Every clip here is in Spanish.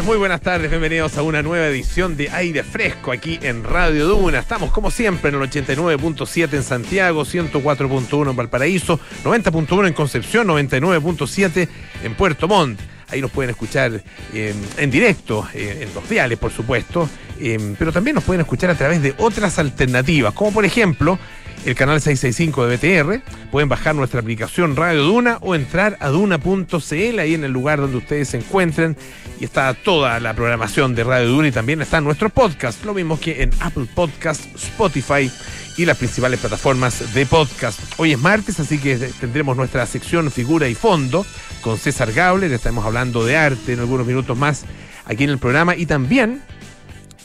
Muy buenas tardes, bienvenidos a una nueva edición de Aire Fresco aquí en Radio Duna. Estamos como siempre en el 89.7 en Santiago, 104.1 en Valparaíso, 90.1 en Concepción, 99.7 en Puerto Montt. Ahí nos pueden escuchar eh, en directo, eh, en los diales, por supuesto, eh, pero también nos pueden escuchar a través de otras alternativas, como por ejemplo el canal 665 de BTR. Pueden bajar nuestra aplicación Radio Duna o entrar a duna.cl ahí en el lugar donde ustedes se encuentren. Y está toda la programación de Radio Duna y también está nuestro podcast, lo mismo que en Apple Podcast, Spotify y las principales plataformas de podcast. Hoy es martes, así que tendremos nuestra sección Figura y Fondo con César Gable. Le estaremos hablando de arte en algunos minutos más aquí en el programa y también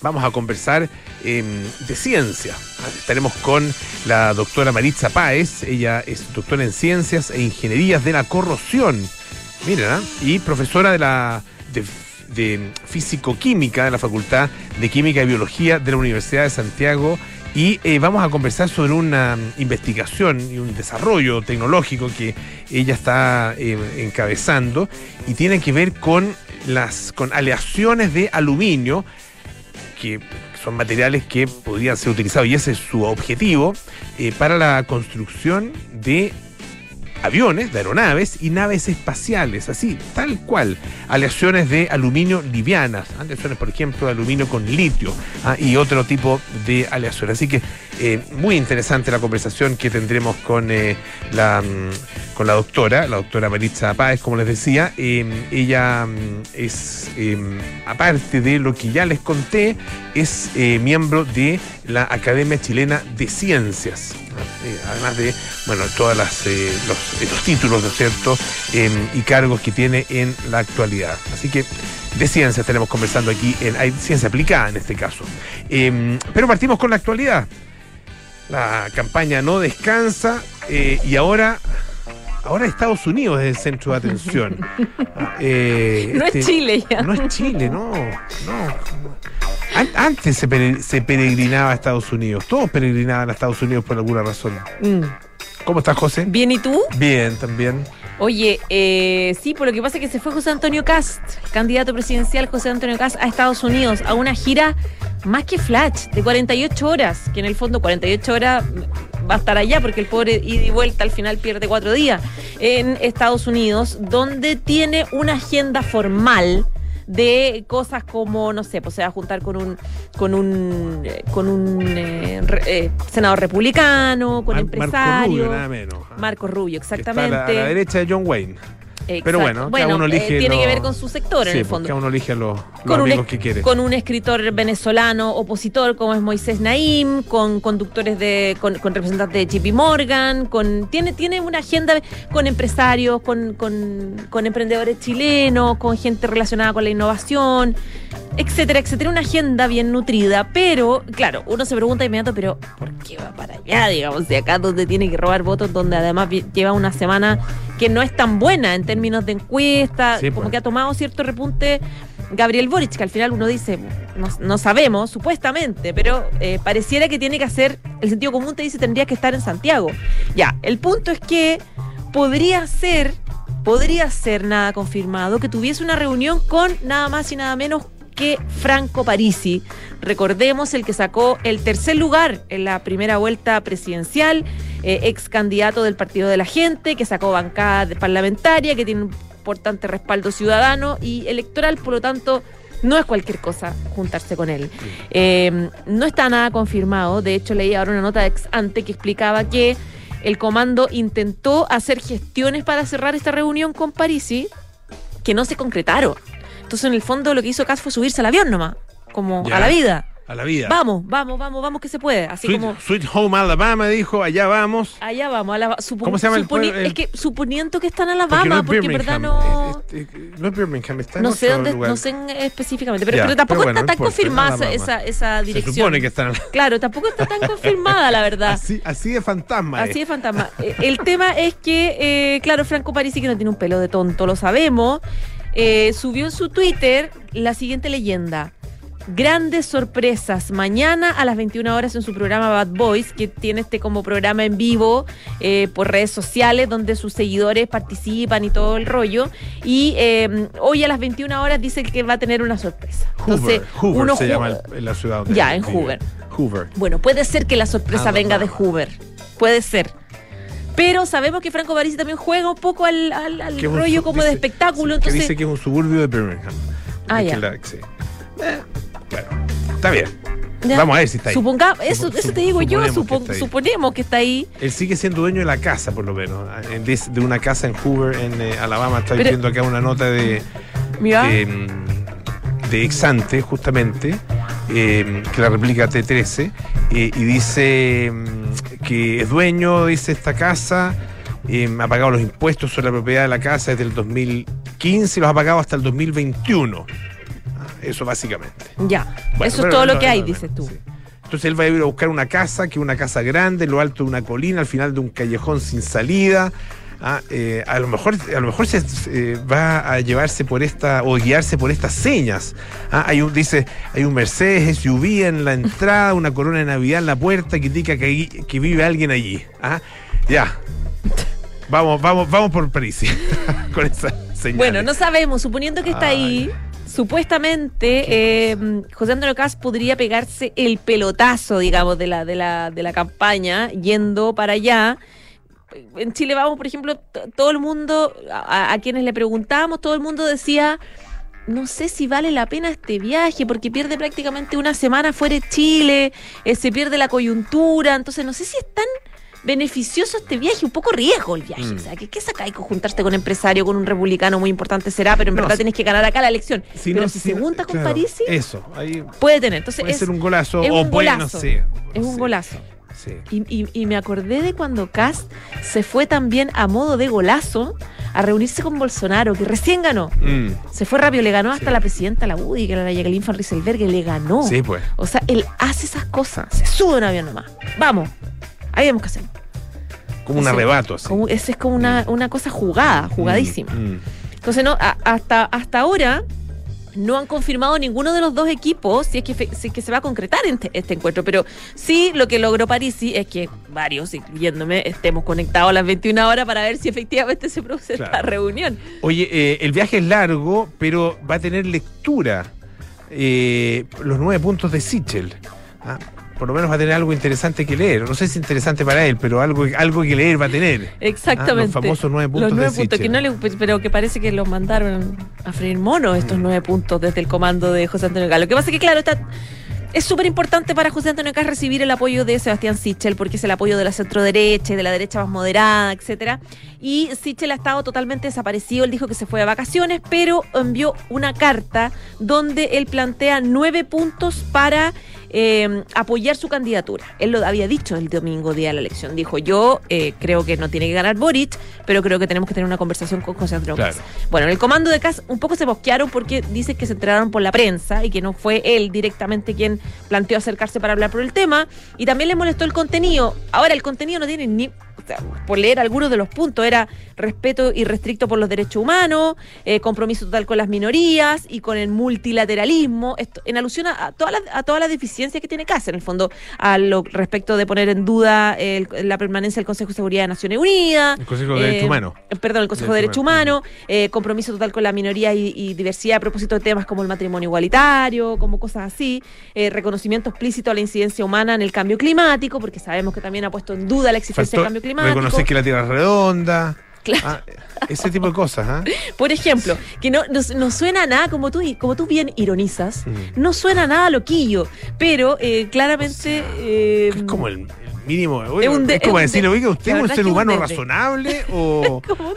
vamos a conversar eh, de ciencia. Estaremos con la doctora Maritza Páez, ella es doctora en ciencias e ingenierías de la corrosión, ¿eh? y profesora de la de, de físico-química de la Facultad de Química y Biología de la Universidad de Santiago. Y eh, vamos a conversar sobre una investigación y un desarrollo tecnológico que ella está eh, encabezando y tiene que ver con las con aleaciones de aluminio que son materiales que podrían ser utilizados y ese es su objetivo eh, para la construcción de aviones, de aeronaves y naves espaciales, así, tal cual. Aleaciones de aluminio livianas, ¿ah? aleaciones, por ejemplo, de aluminio con litio ¿ah? y otro tipo de aleaciones. Así que eh, muy interesante la conversación que tendremos con, eh, la, mm, con la doctora, la doctora Maritza Páez, como les decía. Eh, ella mm, es, aparte de lo que ya les conté, es miembro de la Academia Chilena de Ciencias. Además de, bueno, todas las los los títulos, ¿no es cierto?, em, y cargos que tiene en la actualidad. Así que de ciencia estaremos conversando aquí, en, hay ciencia aplicada en este caso. Em, pero partimos con la actualidad. La campaña no descansa eh, y ahora ahora Estados Unidos es el centro de atención. Eh, no es este, Chile ya. No es Chile, no. no. Antes se, peregrinaba a Estados Unidos. Todos peregrinaban a Estados Unidos por alguna razón. Mm. ¿Cómo estás, José? Bien, ¿y tú? Bien, también. Oye, eh, sí, por lo que pasa es que se fue José Antonio Cast, candidato presidencial José Antonio Cast a Estados Unidos, a una gira más que flash, de 48 horas, que en el fondo 48 horas va a estar allá, porque el pobre ida y vuelta al final pierde cuatro días, en Estados Unidos, donde tiene una agenda formal de cosas como, no sé, pues se va a juntar con un con un eh, con un eh, eh, senador republicano, con empresarios. Marco Rubio, nada menos. Marco Rubio, exactamente. a la derecha de John Wayne. Pero bueno, bueno uno elige eh, tiene que ver con su sector en el fondo. Cada uno elige los, amigos que quiere. Con un escritor venezolano opositor como es Moisés Naim, con conductores de, con, representantes de JP Morgan, con tiene, tiene una agenda con empresarios, con, con emprendedores chilenos, con gente relacionada con la innovación etcétera, etcétera, una agenda bien nutrida, pero claro, uno se pregunta inmediato, pero ¿por qué va para allá? Digamos, de acá donde tiene que robar votos, donde además lleva una semana que no es tan buena en términos de encuesta, como pues. que ha tomado cierto repunte Gabriel Boric, que al final uno dice, no, sabemos, supuestamente, pero eh, pareciera que tiene que hacer, el sentido común te dice tendría que estar en Santiago. Ya, el punto es que podría ser, podría ser nada confirmado, que tuviese una reunión con nada más y nada menos que Franco Parisi. Recordemos el que sacó el tercer lugar en la primera vuelta presidencial, eh, ex candidato del Partido de la Gente, que sacó bancada parlamentaria, que tiene un importante respaldo ciudadano y electoral, por lo tanto, no es cualquier cosa juntarse con él. Eh, no está nada confirmado, de hecho leí ahora una nota ex ante que explicaba que el comando intentó hacer gestiones para cerrar esta reunión con Parisi que no se concretaron. Entonces, en el fondo, lo que hizo Cass fue subirse al avión nomás, como a la vida. A la vida. Vamos, vamos, vamos, vamos que se puede. Así Sweet, como. Sweet Home Alabama dijo, allá vamos. Allá vamos. Alabama. ¿Cómo se llama el, Es que suponiendo que está en Alabama, porque, en verdad no. no es Birmingham, está en no sé dónde, No sé específicamente, pero, pero tampoco está tan confirmada esa, esa dirección. Se supone que está en Claro, tampoco está tan confirmada, la verdad. Así, así de fantasma. Así de fantasma. Eh, el tema es que, eh, claro, Franco Parisi que no tiene un pelo de tonto, lo sabemos. Eh, subió en su Twitter la siguiente leyenda. Grandes sorpresas. Mañana a las 21 horas en su programa Bad Boys, que tiene este como programa en vivo eh, por redes sociales, donde sus seguidores participan y todo el rollo. Y eh, hoy a las 21 horas dice que va a tener una sorpresa. Hoover, Hoover uno se llama el- en la ciudad donde Ya, en vive. Hoover. Hoover. Bueno, puede ser que la sorpresa Ah, venga de. Hoover. Puede ser. Pero sabemos que Franco Parisi también juega un poco al, al- al un rollo como de espectáculo. sí, entonces, Que dice que es un suburbio de Birmingham. Ah, ya. la- sí. Bueno, está bien. ya. Vamos a ver si está ahí. Suponga, eso, eso te digo yo, suponemos que está ahí. suponemos que está ahí. Él sigue siendo dueño de la casa, por lo menos. De, de una casa en Hoover, en eh, Alabama. Pero- viendo acá una nota de, de, mm, de Exante, justamente, eh, que la replica T13, eh, y dice mm, que es dueño, dice esta casa, eh, ha pagado los impuestos sobre la propiedad de la casa desde el 2015 y los ha pagado hasta el 2021. Eso básicamente. ya. Bueno, eso es todo no, lo que no, hay, no, dices tú. sí. Entonces él va a ir a buscar una casa, que es una casa grande, en lo alto de una colina, al final de un callejón sin salida. Ah, eh, a lo mejor, a lo mejor se eh, va a llevarse por esta o guiarse por estas señas. Ah, hay un, dice, hay un Mercedes SUV en la entrada, una corona de Navidad en la puerta que indica que, que vive alguien allí. Ah, ya. Vamos, vamos, vamos por París con esa señal. Bueno, no sabemos, suponiendo que está ahí, supuestamente eh, José Antonio Caz podría pegarse el pelotazo, digamos, de la, de la, de la campaña, yendo para allá. En Chile vamos, por ejemplo, todo el mundo, a, a quienes le preguntábamos, todo el mundo decía, no sé si vale la pena este viaje, porque pierde prácticamente una semana fuera de Chile, eh, se pierde la coyuntura, entonces no sé si es tan beneficioso este viaje, un poco riesgo el viaje. Mm. O sea, ¿qué, qué sacáis con juntarte con un empresario, con un republicano muy importante será, pero en No, verdad si- tienes que ganar acá la elección. Si pero no, si si- se junta con claro, Parisi, Eso, ahí puede tener. Entonces puede es, ser un golazo es o un puede, no sé. es un sé. golazo. Sí. Y, y- y me acordé de cuando Cast se fue también a modo de golazo a reunirse con Bolsonaro, que recién ganó. Mm, Se fue rápido, le ganó hasta Sí. la presidenta, la UDI, que era la Jacqueline Van Rieselberg, le ganó. Sí, pues. O sea, él hace esas cosas, se sube a un avión nomás. Vamos, ahí vemos que hacerlo. Como un arrebato, así. Como, ese es como una, una cosa jugada, jugadísima. Mm, mm. Entonces, no, a- hasta, hasta ahora no han confirmado ninguno de los dos equipos si es que, fe- si es que se va a concretar este, este encuentro. Pero sí, lo que logró Parisi es que varios, incluyéndome, estemos conectados a las 21 horas para ver si efectivamente se produce esta reunión. Oye, eh, el viaje es largo, pero va a tener lectura. Eh, los nueve puntos de Sichel. Ah, por lo menos va a tener algo interesante que leer. No sé si interesante para él, pero algo, algo que leer va a tener. Exactamente. Ah, los famosos nueve puntos Los nueve de puntos, que no le, pero que parece que los mandaron a freír monos Mm. estos nueve puntos desde el comando de José Antonio Galo. Lo que pasa es que, claro, está, es súper importante para José Antonio Caz recibir el apoyo de Sebastián Sichel, porque es el apoyo de la centro derecha y de la derecha más moderada, etcétera. Y Sichel ha estado totalmente desaparecido. Él dijo que se fue de vacaciones, pero envió una carta donde él plantea nueve puntos para eh, apoyar su candidatura. Él lo había dicho el domingo día de la elección. Dijo, yo eh, creo que no tiene que ganar Boric, pero creo que tenemos que tener una conversación con José Antonio Claro. Bueno, en el comando de Cas un poco se bosquearon porque dice que se enteraron por la prensa y que no fue él directamente quien planteó acercarse para hablar por el tema. Y también le molestó el contenido. Ahora, el contenido no tiene ni. Sea, por leer algunos de los puntos, era respeto irrestricto por los derechos humanos, eh, compromiso total con las minorías y con el multilateralismo, esto, en alusión a, todas las, a todas las deficiencias que tiene Casa, en el fondo, a lo respecto de poner en duda el- la permanencia del Consejo de Seguridad de Naciones Unidas, El Consejo de Derechos Humanos. eh, Perdón, el Consejo de Derechos Humanos, eh, compromiso total con la minoría y, y diversidad a propósito de temas como el matrimonio igualitario, como cosas así, eh, reconocimiento explícito a la incidencia humana en el cambio climático, porque sabemos que también ha puesto en duda la existencia Faltó del cambio climático. Reconocer que la Tierra es redonda. Claro. Ah, ese tipo de cosas, ¿ah? Por ejemplo, que no, no, no suena nada, como tú, como tú bien ironizas, Mm. no suena nada loquillo, pero eh, claramente... eh, Es como el, mínimo. Es un de- es como es oiga, ¿usted es un ser un humano razonable o.? como un.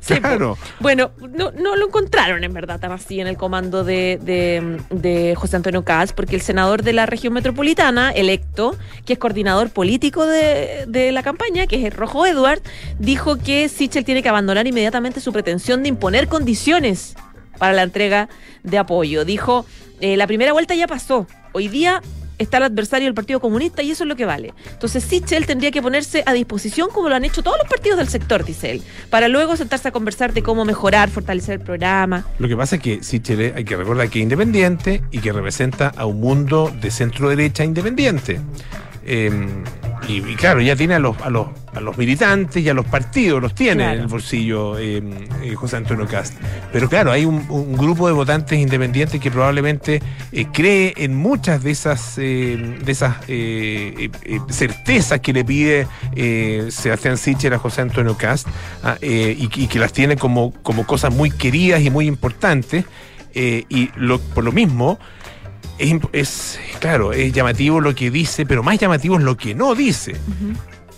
Sí, Claro. po. Bueno, no, no lo encontraron en verdad tan así en el comando de, de, de José Antonio Caz, porque el senador de la región metropolitana, electo, que es coordinador político de, de la campaña, que es el Rojo Edward, dijo que Sichel tiene que abandonar inmediatamente su pretensión de imponer condiciones para la entrega de apoyo. Dijo, eh, la primera vuelta ya pasó. Hoy día está el adversario del Partido Comunista y eso es lo que vale. Entonces Sichel tendría que ponerse a disposición como lo han hecho todos los partidos del sector, dice él, para luego sentarse a conversar de cómo mejorar, fortalecer el programa. Lo que pasa es que Sichel hay que recordar que es independiente y que representa a un mundo de centro derecha independiente. Eh, y, y, claro, ya tiene a los, a los, a los militantes y a los partidos, los tiene Claro. en el bolsillo eh, eh, José Antonio Cast. Pero claro, hay un, un grupo de votantes independientes que probablemente eh, cree en muchas de esas, eh, de esas eh, certezas que le pide Sebastián Sichel a José Antonio Cast ah, y, que- y que las tiene como, como cosas muy queridas y muy importantes. y lo, por lo mismo, es, claro, es llamativo lo que dice, pero más llamativo es lo que no dice.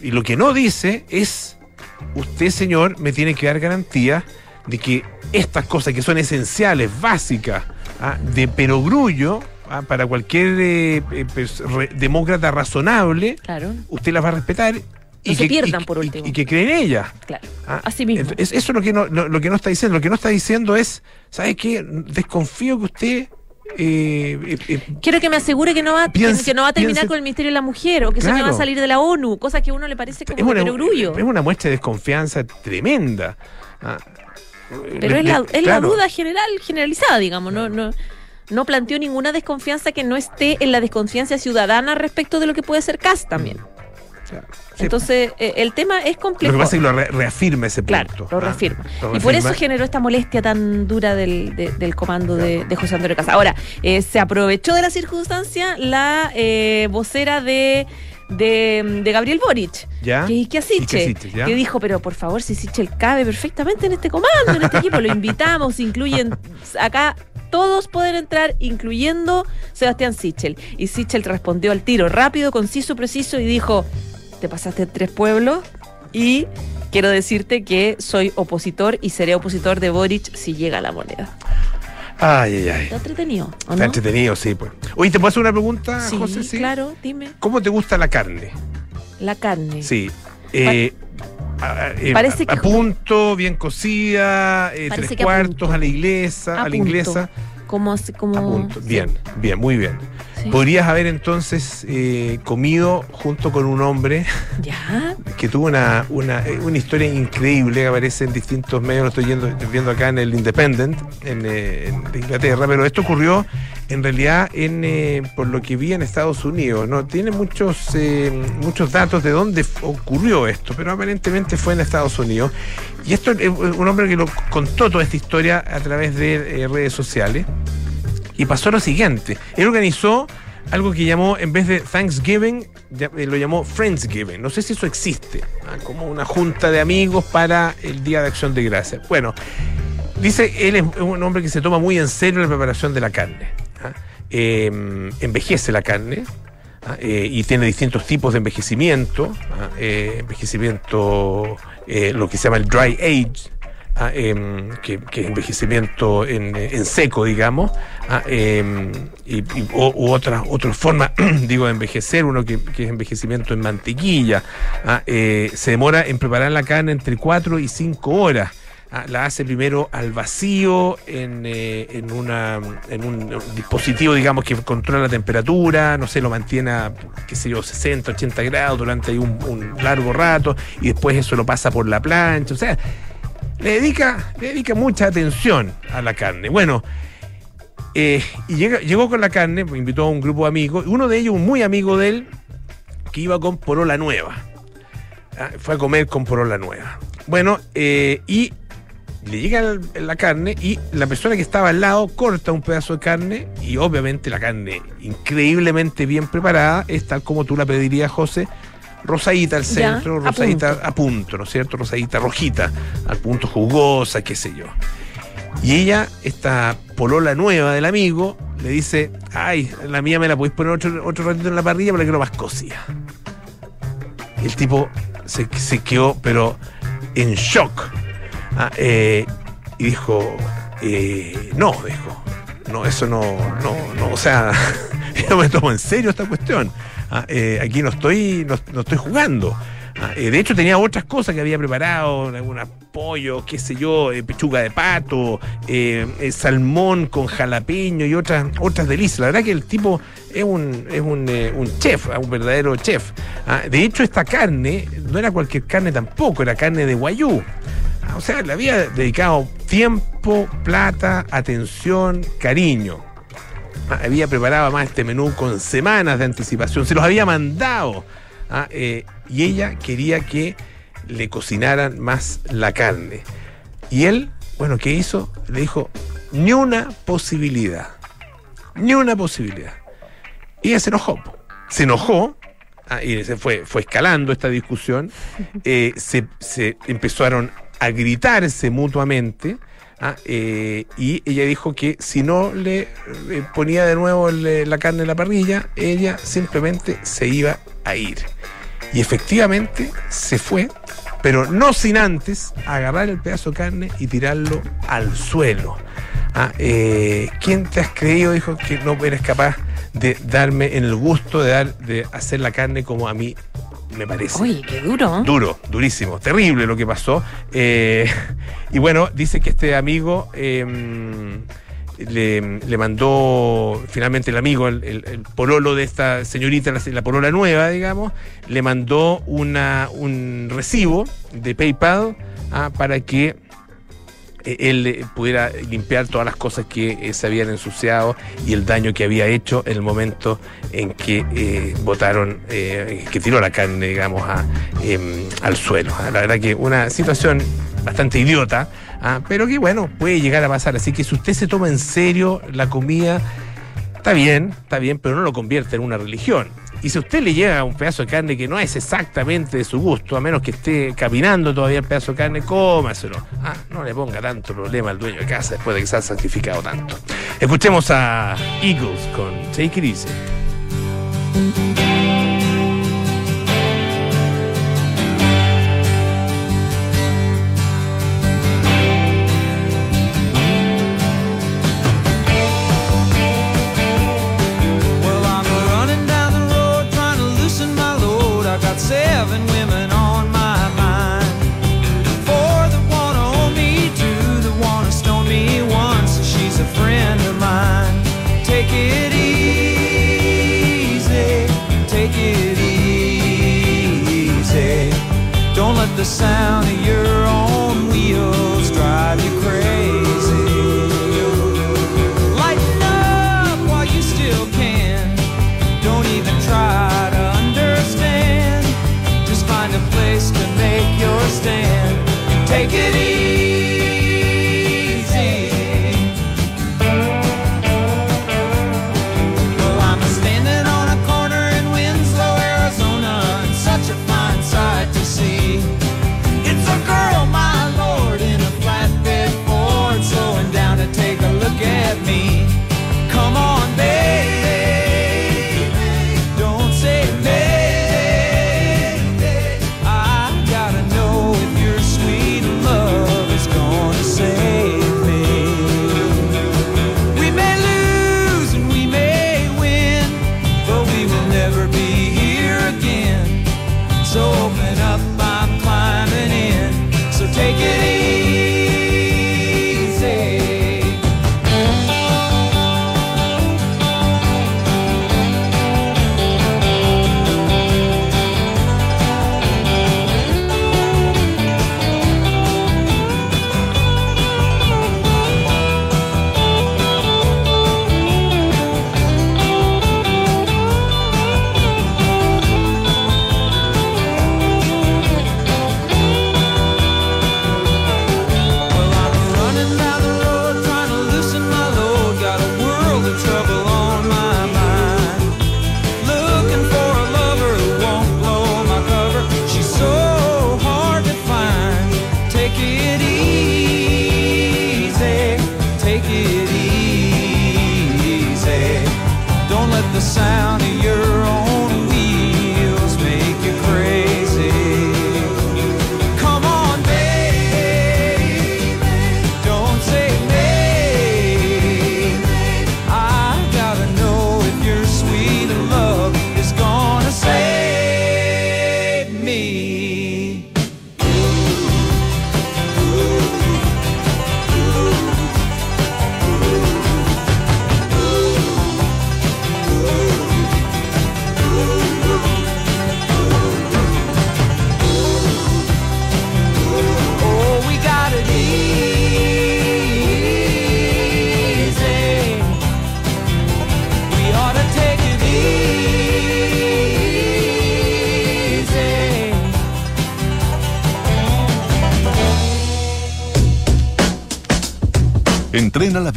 Y lo que no dice es, usted señor me tiene que dar garantía de que estas cosas que son esenciales, básicas, ah, de perogrullo, ah, para cualquier eh, eh, demócrata razonable, Claro, usted las va a respetar. Y se que, pierdan, y- por último. Y, que creen en ellas. claro. Ah, Así mismo. eso es lo que no, lo, lo que no está diciendo. Lo que no está diciendo es, ¿sabe qué? Desconfío que usted eh, eh, eh, Quiero que me asegure que no va, Piense- que no va a terminar piense- con el Ministerio de la Mujer o que eso no Claro. va a salir de la ONU, cosa que a uno le parece como es una, perogrullo. es una muestra de desconfianza tremenda. Ah, Pero le- es la, le- es claro. la duda general, generalizada, digamos, no, no, no planteó ninguna desconfianza que no esté en la desconfianza ciudadana respecto de lo que puede ser CAS también. Sí, Entonces, eh, el tema es lo complejo. que pasa es que lo re- reafirma ese Claro, punto. lo ah, reafirma. lo Y por eso generó esta molestia tan dura del, de- del comando de, de José Antonio Casa. Ahora, eh, se aprovechó de la circunstancia la eh, vocera de, de, de Gabriel Boric, ¿Ya? que es Ikia Siche, Ikia Siche, ¿ya? que dijo, pero por favor, si Sichel cabe perfectamente en este comando, en este equipo, lo invitamos, incluyen acá. Todos pueden entrar, incluyendo Sebastián Sichel. Y Sichel respondió al tiro, rápido, conciso, preciso, y dijo: Te pasaste tres pueblos y quiero decirte que soy opositor y seré opositor de Boric si llega la moneda. Ay, ay, ay. ¿Está entretenido? ¿o Está no? entretenido, sí. Pues. Oye, ¿te puedo hacer una pregunta, Sí, José? Sí. claro, dime. ¿Cómo te gusta la carne? La carne. Sí. Eh, a, eh, Parece a- que- a punto, bien cocida, eh, tres a cuartos a la inglesa, a, A la inglesa. Como, como A punto. Bien, bien, muy bien. Sí. Podrías haber entonces eh, comido junto con un hombre Ya. que tuvo una, una, eh, una historia increíble que aparece en distintos medios, lo estoy yendo- viendo acá en el Independent, en, eh, en- Inglaterra, pero esto ocurrió en realidad en eh, por lo que vi en Estados Unidos. No tiene muchos, eh, muchos datos de dónde ocurrió esto, pero aparentemente fue en Estados Unidos. Y esto es un hombre que lo contó toda esta historia a través de redes sociales. Y pasó lo siguiente. Él organizó algo que llamó, en vez de Thanksgiving, eh, lo llamó Friendsgiving. No sé si eso existe. ah, Como una junta de amigos para el Día de Acción de Gracias. Bueno, dice, él es un hombre que se toma muy en serio la preparación de la carne. ah. Eh, envejece la carne. ah, eh, y tiene distintos tipos de envejecimiento, eh, envejecimiento, lo que se llama el dry age, em, que, que envejecimiento en, en seco, digamos, em, y, o, u otras otras formas, digo, de envejecer, uno que, que es envejecimiento en mantequilla, eh, se demora en preparar la carne entre 4 y 5 horas. La hace primero al vacío en, eh, en, una, en un dispositivo, digamos, que controla la temperatura, no sé, lo mantiene a, qué sé yo, 60, 80 grados durante un, un largo rato y después eso lo pasa por la plancha. O sea, le dedica, le dedica mucha atención a la carne. Bueno, eh, y llega- llegó con la carne, pues, invitó a un grupo de amigos, uno de ellos, un muy amigo de él, que iba con Porola Nueva. Ah, fue a comer con Porola Nueva. Bueno, eh, y le llega la carne y la persona que estaba al lado corta un pedazo de carne y obviamente la carne increíblemente bien preparada es tal como tú la pedirías, José. Rosadita al Ya, centro, a rosadita punto. a punto, ¿no es cierto? Rosadita rojita, al punto jugosa, qué sé yo. Y ella, esta polola nueva del amigo, le dice, ay, la mía me la podéis poner otro, otro ratito en la parrilla para que lo más cocida. Y el tipo se, se quedó, pero en shock. Ah, eh, y dijo, eh, no, dijo, no, eso no, no, no, o sea, yo me tomo en serio esta cuestión. Ah, eh, aquí no estoy, no, estoy jugando. Ah, eh, de hecho, tenía otras cosas que había preparado, algunos pollo, qué sé yo, eh, pechuga de pato, salmón con jalapeño y otras, otras delicias. La verdad que el tipo es un, es un, chef, un verdadero chef. Ah, de hecho, esta carne no era cualquier carne tampoco, era carne de guayú. Ah, o sea, le había dedicado tiempo, plata, atención, cariño. Había preparado más este menú con semanas de anticipación, se los había mandado. Ah, eh, y ella quería que le cocinaran más la carne. Y él, bueno, ¿qué hizo? Le dijo, ni una posibilidad. Ni una posibilidad. Y ella se enojó. Se enojó ah, y se fue, fue escalando esta discusión. eh, se, se empezaron a gritarse mutuamente. Ah, eh, y ella dijo que si no le eh, ponía de nuevo la carne en la parrilla, ella simplemente se iba a ir. Y efectivamente se fue, pero no sin antes agarrar el pedazo de carne y tirarlo al suelo. Ah, eh, ¿Quién te has creído, dijo, que no eres capaz de darme en el gusto de, dar, de hacer la carne como a mí me parece? Oye, qué duro. Duro, durísimo, terrible lo que pasó. Eh, y bueno, dice que este amigo eh, le, le mandó, finalmente el amigo, el, el- el pololo de esta señorita, la, la polola nueva, digamos, le mandó una, un recibo de PayPal ah, para que él eh, pudiera limpiar todas las cosas que eh, se habían ensuciado y el daño que había hecho en el momento en que botaron, eh, que tiró la carne, digamos, a, em, al suelo. Ah, La verdad que una situación bastante idiota, ah, pero que bueno, puede llegar a pasar. Así que si usted se toma en serio la comida, está bien, está bien, pero no lo convierte en una religión. Y si usted le llega un pedazo de carne que no es exactamente de su gusto, a menos que esté caminando todavía el pedazo de carne, cómaselo. Ah, no le ponga tanto problema al dueño de casa después de que se ha sacrificado tanto. Escuchemos a Eagles con Take It. The sound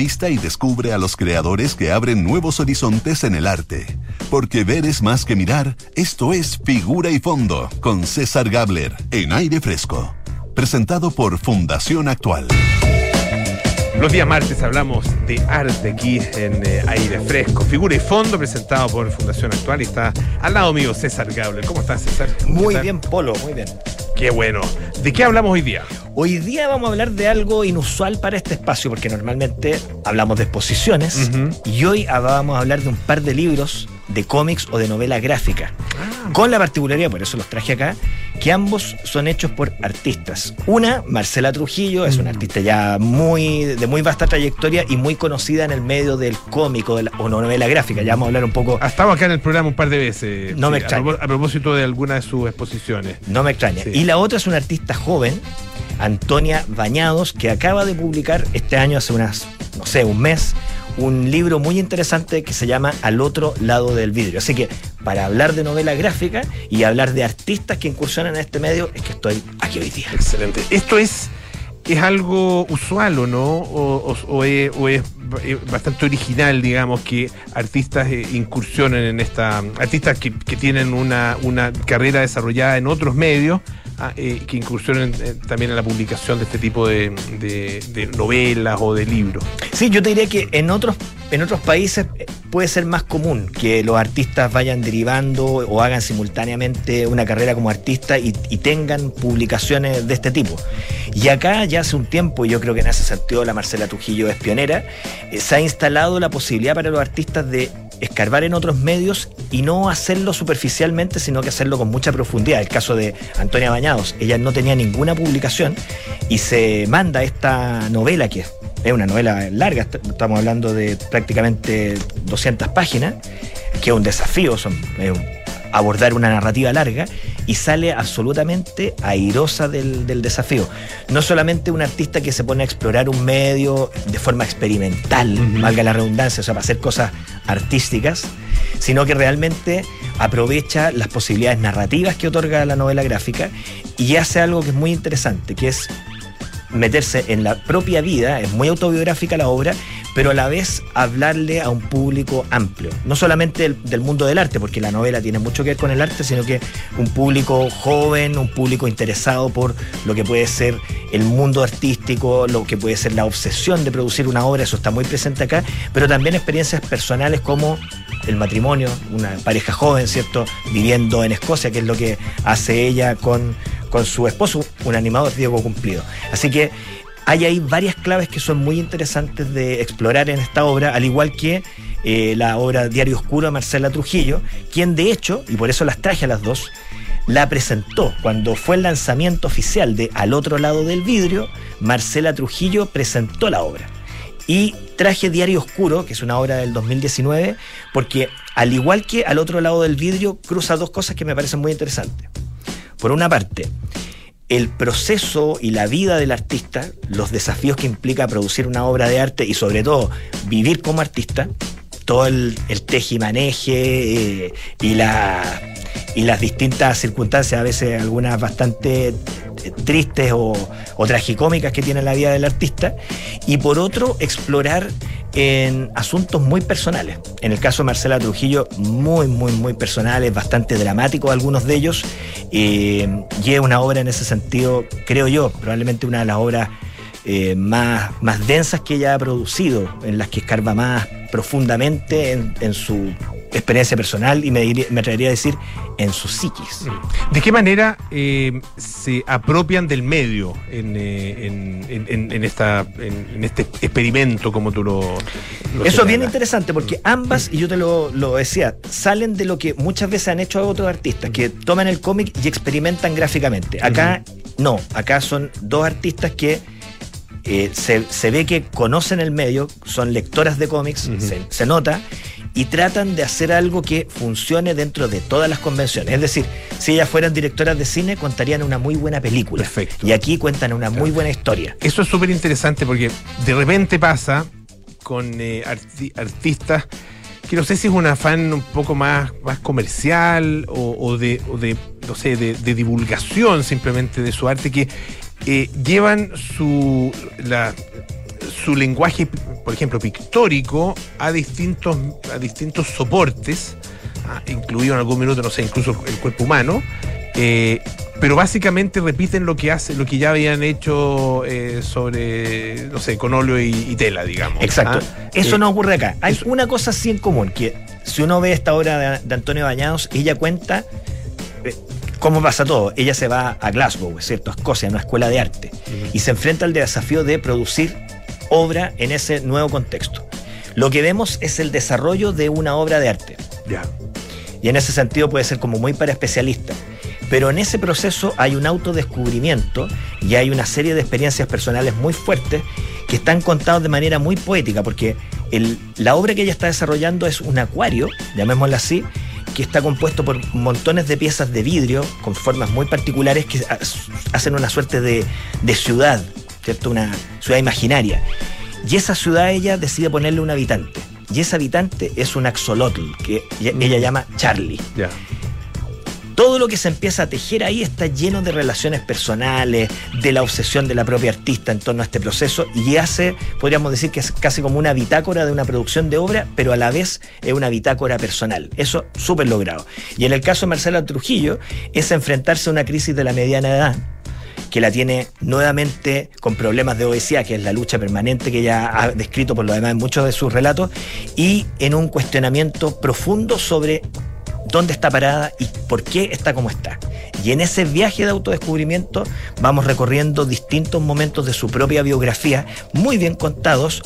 Y descubre a los creadores que abren nuevos horizontes en el arte. Porque ver es más que mirar, esto es Figura y Fondo, con César Gabler, en aire fresco. Presentado por Fundación Actual. Los días martes hablamos de arte aquí en eh, Aire Fresco. Figura y fondo presentado por Fundación Actual y está al lado mío César Gabler. ¿Cómo estás, César? Muy bien, Polo, muy bien. Qué bueno. ¿De qué hablamos hoy día? Hoy día vamos a hablar de algo inusual para este espacio, porque normalmente hablamos de exposiciones y hoy vamos a hablar de un par de libros de cómics o de novela gráfica. Con la particularidad, por eso los traje acá, que ambos son hechos por artistas. Una, Marcela Trujillo, es una artista ya muy de muy vasta trayectoria y muy conocida en el medio del cómico de la- o novela gráfica. Ya vamos a hablar un poco Ha estado acá en el programa un par de veces. No me extraña. A, propósito de alguna de sus exposiciones. No me extraña. Sí. Y la otra es una artista joven, Antonia Bañados, que acaba de publicar este año, hace unas, no sé, un mes, un libro muy interesante que se llama Al otro lado del vidrio. Así que para hablar de novela gráfica y hablar de artistas que incursionan en este medio, es que estoy aquí hoy día. Excelente. Esto es, es algo usual, ¿o no? O, o- o es, o es bastante original, digamos, que artistas eh, incursionen en esta. Artistas que, que tienen una, una carrera desarrollada en otros medios. ah, eh, que incursionen eh, también en la publicación de este tipo de, de- de novelas o de libros. Sí, yo te diría que en otros, en otros países eh, puede ser más común que los artistas vayan derivando o hagan simultáneamente una carrera como artista y, tengan publicaciones de este tipo. Y acá ya hace un tiempo, y yo creo que en ese sentido la Marcela Trujillo es pionera, eh, se ha instalado la posibilidad para los artistas de escarbar en otros medios y no hacerlo superficialmente, sino que hacerlo con mucha profundidad. El caso de Antonia Bañados, ella no tenía ninguna publicación y se manda esta novela que es es una novela larga, est- estamos hablando de prácticamente 200 páginas, que es un desafío, son, es un- abordar una narrativa larga, y sale absolutamente airosa del, del desafío. No solamente un artista que se pone a explorar un medio de forma experimental, valga la redundancia, o sea, para hacer cosas artísticas, sino que realmente aprovecha las posibilidades narrativas que otorga la novela gráfica y hace algo que es muy interesante, que es meterse en la propia vida, es muy autobiográfica la obra, pero a la vez hablarle a un público amplio, no solamente del, mundo del arte, porque la novela tiene mucho que ver con el arte, sino que un público joven, un público interesado por lo que puede ser el mundo artístico, lo que puede ser la obsesión de producir una obra, eso está muy presente acá, pero también experiencias personales como el matrimonio, una pareja joven, ¿cierto? Viviendo en Escocia, que es lo que hace ella con, con su esposo, un animador, Diego Cumplido. Así que hay ahí varias claves que son muy interesantes de explorar en esta obra, al igual que eh, la obra Diario Oscuro de Marcela Trujillo, quien de hecho, y por eso las traje a las dos, la presentó cuando fue el lanzamiento oficial de Al otro lado del vidrio, Marcela Trujillo presentó la obra. Y traje Diario Oscuro, que es una obra del 2019, porque al igual que al otro lado del vidrio, cruza dos cosas que me parecen muy interesantes. Por una parte, el proceso y la vida del artista, los desafíos que implica producir una obra de arte y sobre todo vivir como artista, todo el, el tejimaneje eh, y, la, y las distintas circunstancias, a veces algunas bastante eh, tristes o, o tragicómicas que tiene la vida del artista, y por otro, explorar en asuntos muy personales. En el caso de Marcela Trujillo, muy, muy, muy personales, bastante dramáticos algunos de ellos, eh, y es una obra en ese sentido, creo yo, probablemente una de las obras eh, más, más densas que ella ha producido, en las que escarba más profundamente en, en su experiencia personal y me, diría- me atrevería a decir en su psiquis. ¿De qué manera eh, se apropian del medio en, eh, en- en- en- en esta, en, este experimento, como tú lo. lo Eso es bien interesante porque ambas, y yo te lo, lo decía, salen de lo que muchas veces han hecho otros artistas, que toman el cómic y experimentan gráficamente. Acá no, acá son dos artistas que eh, se, se ve que conocen el medio, son lectoras de cómics, se, se nota, y tratan de hacer algo que funcione dentro de todas las convenciones. Es decir, si ellas fueran directoras de cine, contarían una muy buena película. Perfecto. Y aquí cuentan una muy buena historia. Eso es súper interesante porque de repente pasa con eh, arti- artistas que no sé si es un afán un poco más, más comercial o, o de, o de, no sé, de, de divulgación simplemente de su arte que eh, llevan su, la, su lenguaje, por ejemplo, pictórico a distintos, a distintos soportes, ah, incluido en algún minuto, no sé, incluso el cuerpo humano. eh, pero básicamente repiten lo que hace, lo que ya habían hecho eh, sobre, no sé, con óleo y, y tela, digamos. Exacto. Ah, Eso eh, no ocurre acá. Hay eso- una cosa sí en común, que si uno ve esta obra de, de Antonio Bañados, ella cuenta cómo pasa todo. Ella se va a Glasgow, es cierto, a Escocia, a una escuela de arte, y se enfrenta al desafío de producir obra en ese nuevo contexto. Lo que vemos es el desarrollo de una obra de arte. Ya. Y en ese sentido puede ser como muy para especialistas. Pero en ese proceso hay un autodescubrimiento y hay una serie de experiencias personales muy fuertes que están contados de manera muy poética, porque el- la obra que ella está desarrollando es un acuario, llamémosla así, que está compuesto por montones de piezas de vidrio con formas muy particulares que ha- hacen una suerte de, de ciudad, ¿cierto? Una ciudad imaginaria. Y esa ciudad ella decide ponerle un habitante. Y ese habitante es un axolotl, que ella- ella llama Charlie. Todo lo que se empieza a tejer ahí está lleno de relaciones personales, de la obsesión de la propia artista en torno a este proceso y hace, podríamos decir que es casi como una bitácora de una producción de obra, pero a la vez es una bitácora personal. Eso súper logrado. Y en el caso de Marcela Trujillo es enfrentarse a una crisis de la mediana edad que la tiene nuevamente con problemas de obesidad, que es la lucha permanente que ella ha descrito por lo demás en muchos de sus relatos, y en un cuestionamiento profundo sobre dónde está parada y por qué está como está. Y en ese viaje de autodescubrimiento vamos recorriendo distintos momentos de su propia biografía, muy bien contados,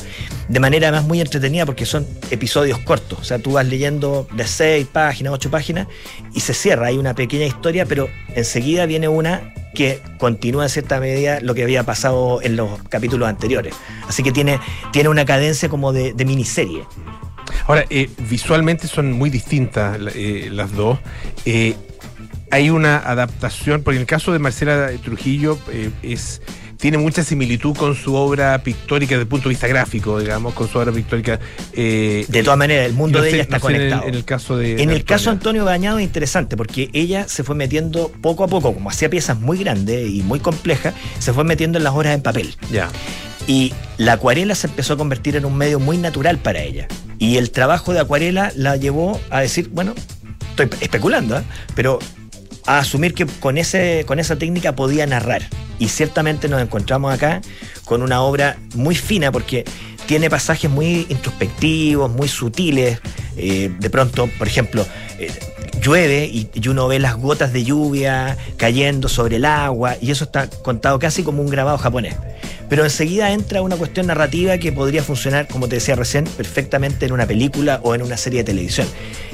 de manera además muy entretenida porque son episodios cortos. O sea, tú vas leyendo de seis páginas, ocho páginas y se cierra. Hay una pequeña historia, pero enseguida viene una que continúa en cierta medida lo que había pasado en los capítulos anteriores. Así que tiene, tiene una cadencia como de, de miniserie. Ahora, eh, visualmente son muy distintas eh, las dos. Eh, hay una adaptación, porque en el caso de Marcela Trujillo eh, es tiene mucha similitud con su obra pictórica desde el punto de vista gráfico, digamos, con su obra pictórica. eh, De todas maneras, el mundo no de sé- ella está no sé en el- conectado. En el, caso de. En de el caso de. Antonio Bañado es interesante porque ella se fue metiendo poco a poco, como hacía piezas muy grandes y muy complejas, se fue metiendo en las obras en papel. Ya. Y la acuarela se empezó a convertir en un medio muy natural para ella. Y el trabajo de acuarela la llevó a decir, bueno, estoy especulando, ¿eh? pero a asumir que con, ese, con esa técnica podía narrar. Y ciertamente nos encontramos acá con una obra muy fina porque tiene pasajes muy introspectivos, muy sutiles. Eh, de pronto, por ejemplo, eh, llueve y, y uno ve las gotas de lluvia cayendo sobre el agua y eso está contado casi como un grabado japonés. Pero enseguida entra una cuestión narrativa que podría funcionar, como te decía recién, perfectamente en una película o en una serie de televisión.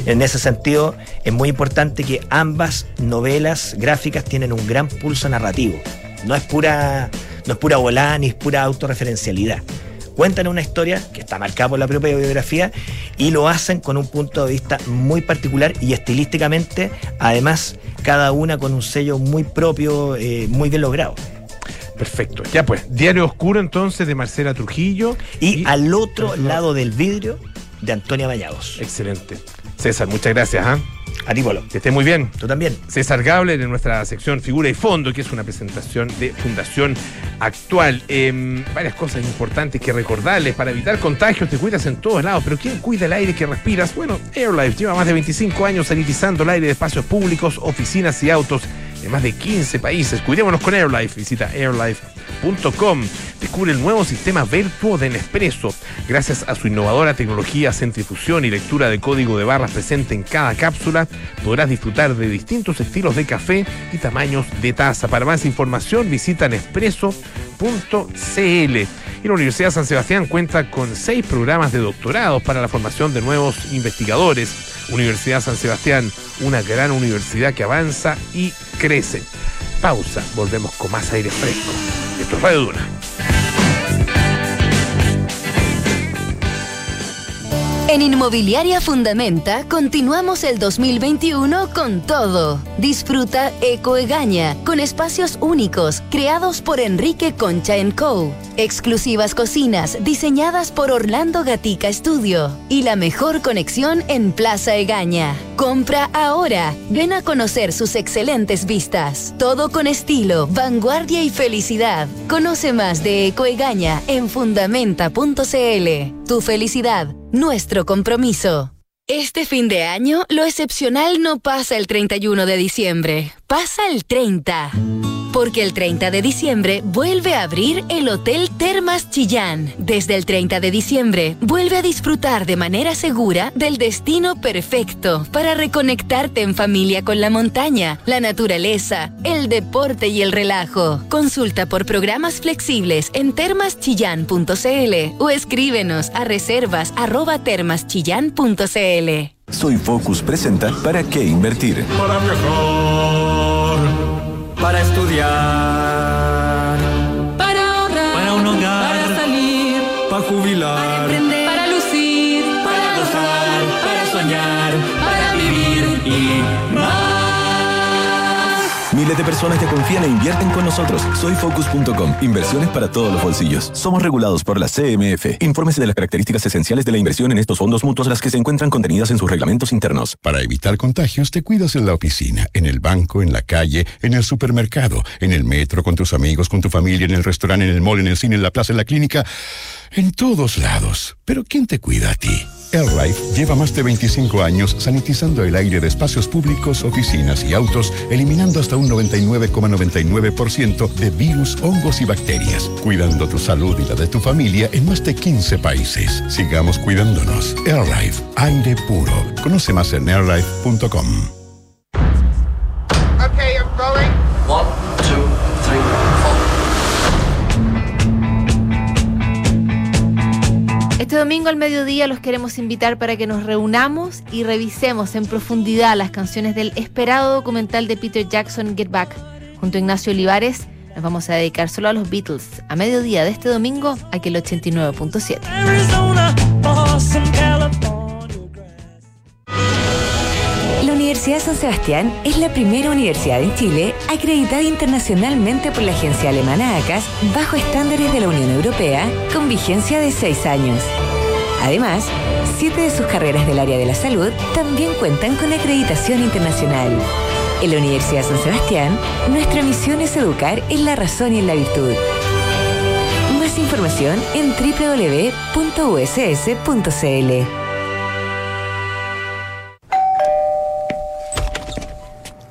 En ese sentido, es muy importante que ambas novelas gráficas tienen un gran pulso narrativo. No es pura, no es pura volada ni es pura autorreferencialidad. Cuentan una historia que está marcada por la propia biografía y lo hacen con un punto de vista muy particular y estilísticamente, además, cada una con un sello muy propio, eh, muy bien logrado. Perfecto. Ya pues, Diario Oscuro entonces de Marcela Trujillo. Y, al otro lado del vidrio de Antonia Bañados. Excelente. César, muchas gracias. A ti, Polo. Que esté muy bien. Tú también. César Gabler en nuestra sección Figura y Fondo, que es una presentación de Fundación Actual. Em, varias cosas importantes que recordarles para evitar contagios, te cuidas en todos lados, pero ¿quién cuida el aire que respiras? Bueno, AirLife lleva más de 25 años sanitizando el aire de espacios públicos, oficinas y autos de más de 15 países. Cuidémonos con AirLife. Visita airlife.com. Descubre el nuevo sistema Vertuo de Nespresso. Gracias a su innovadora tecnología, centrifusión y lectura de código de barras presente en cada cápsula, podrás disfrutar de distintos estilos de café y tamaños de taza. Para más información, visita nespresso.cl. Y la Universidad San Sebastián cuenta con seis programas de doctorados para la formación de nuevos investigadores. Universidad San Sebastián, una gran universidad que avanza y crece. Pausa, volvemos con más aire fresco. Esto es Radio En Inmobiliaria Fundamenta continuamos el 2021 con todo. Disfruta Eco Egaña con espacios únicos creados por Enrique Concha Co. Exclusivas cocinas diseñadas por Orlando Gatica Studio y la mejor conexión en Plaza Egaña. Compra ahora. Ven a conocer sus excelentes vistas. Todo con estilo, vanguardia y felicidad. Conoce más de Eco Egaña en fundamenta.cl. Tu felicidad nuestro compromiso. Este fin de año, lo excepcional no pasa el 31 de diciembre, pasa el 30 porque el 30 de diciembre vuelve a abrir el Hotel Termas Chillán. Desde el 30 de diciembre, vuelve a disfrutar de manera segura del destino perfecto para reconectarte en familia con la montaña, la naturaleza, el deporte y el relajo. Consulta por programas flexibles en termaschillán.cl o escríbenos a reservas arroba termaschillán.cl. Soy Focus presenta ¿Para qué invertir? Para viajar para estudiar, De personas ya confían e invierten con nosotros. Soy Focus.com. Inversiones para todos los bolsillos. Somos regulados por la CMF. Infórmese de las características esenciales de la inversión en estos fondos mutuos, las que se encuentran contenidas en sus reglamentos internos. Para evitar contagios, te cuidas en la oficina, en el banco, en la calle, en el supermercado, en el metro, con tus amigos, con tu familia, en el restaurante, en el mall, en el cine, en la plaza, en la clínica, en todos lados. Pero ¿quién te cuida a ti? AirLife lleva más de 25 años sanitizando el aire de espacios públicos, oficinas y autos, eliminando hasta un 99,99% de virus, hongos y bacterias, cuidando tu salud y la de tu familia en más de 15 países. Sigamos cuidándonos. AirLife, aire puro. Conoce más en airlife.com. Este domingo al mediodía los queremos invitar para que nos reunamos y revisemos en profundidad las canciones del esperado documental de Peter Jackson Get Back. Junto a Ignacio Olivares nos vamos a dedicar solo a los Beatles. A mediodía de este domingo, aquí el 89.7. Arizona, Boston, California. La Universidad San Sebastián es la primera universidad en Chile acreditada internacionalmente por la agencia alemana ACAS bajo estándares de la Unión Europea con vigencia de seis años. Además, siete de sus carreras del área de la salud también cuentan con acreditación internacional. En la Universidad San Sebastián, nuestra misión es educar en la razón y en la virtud. Más información en www.uss.cl.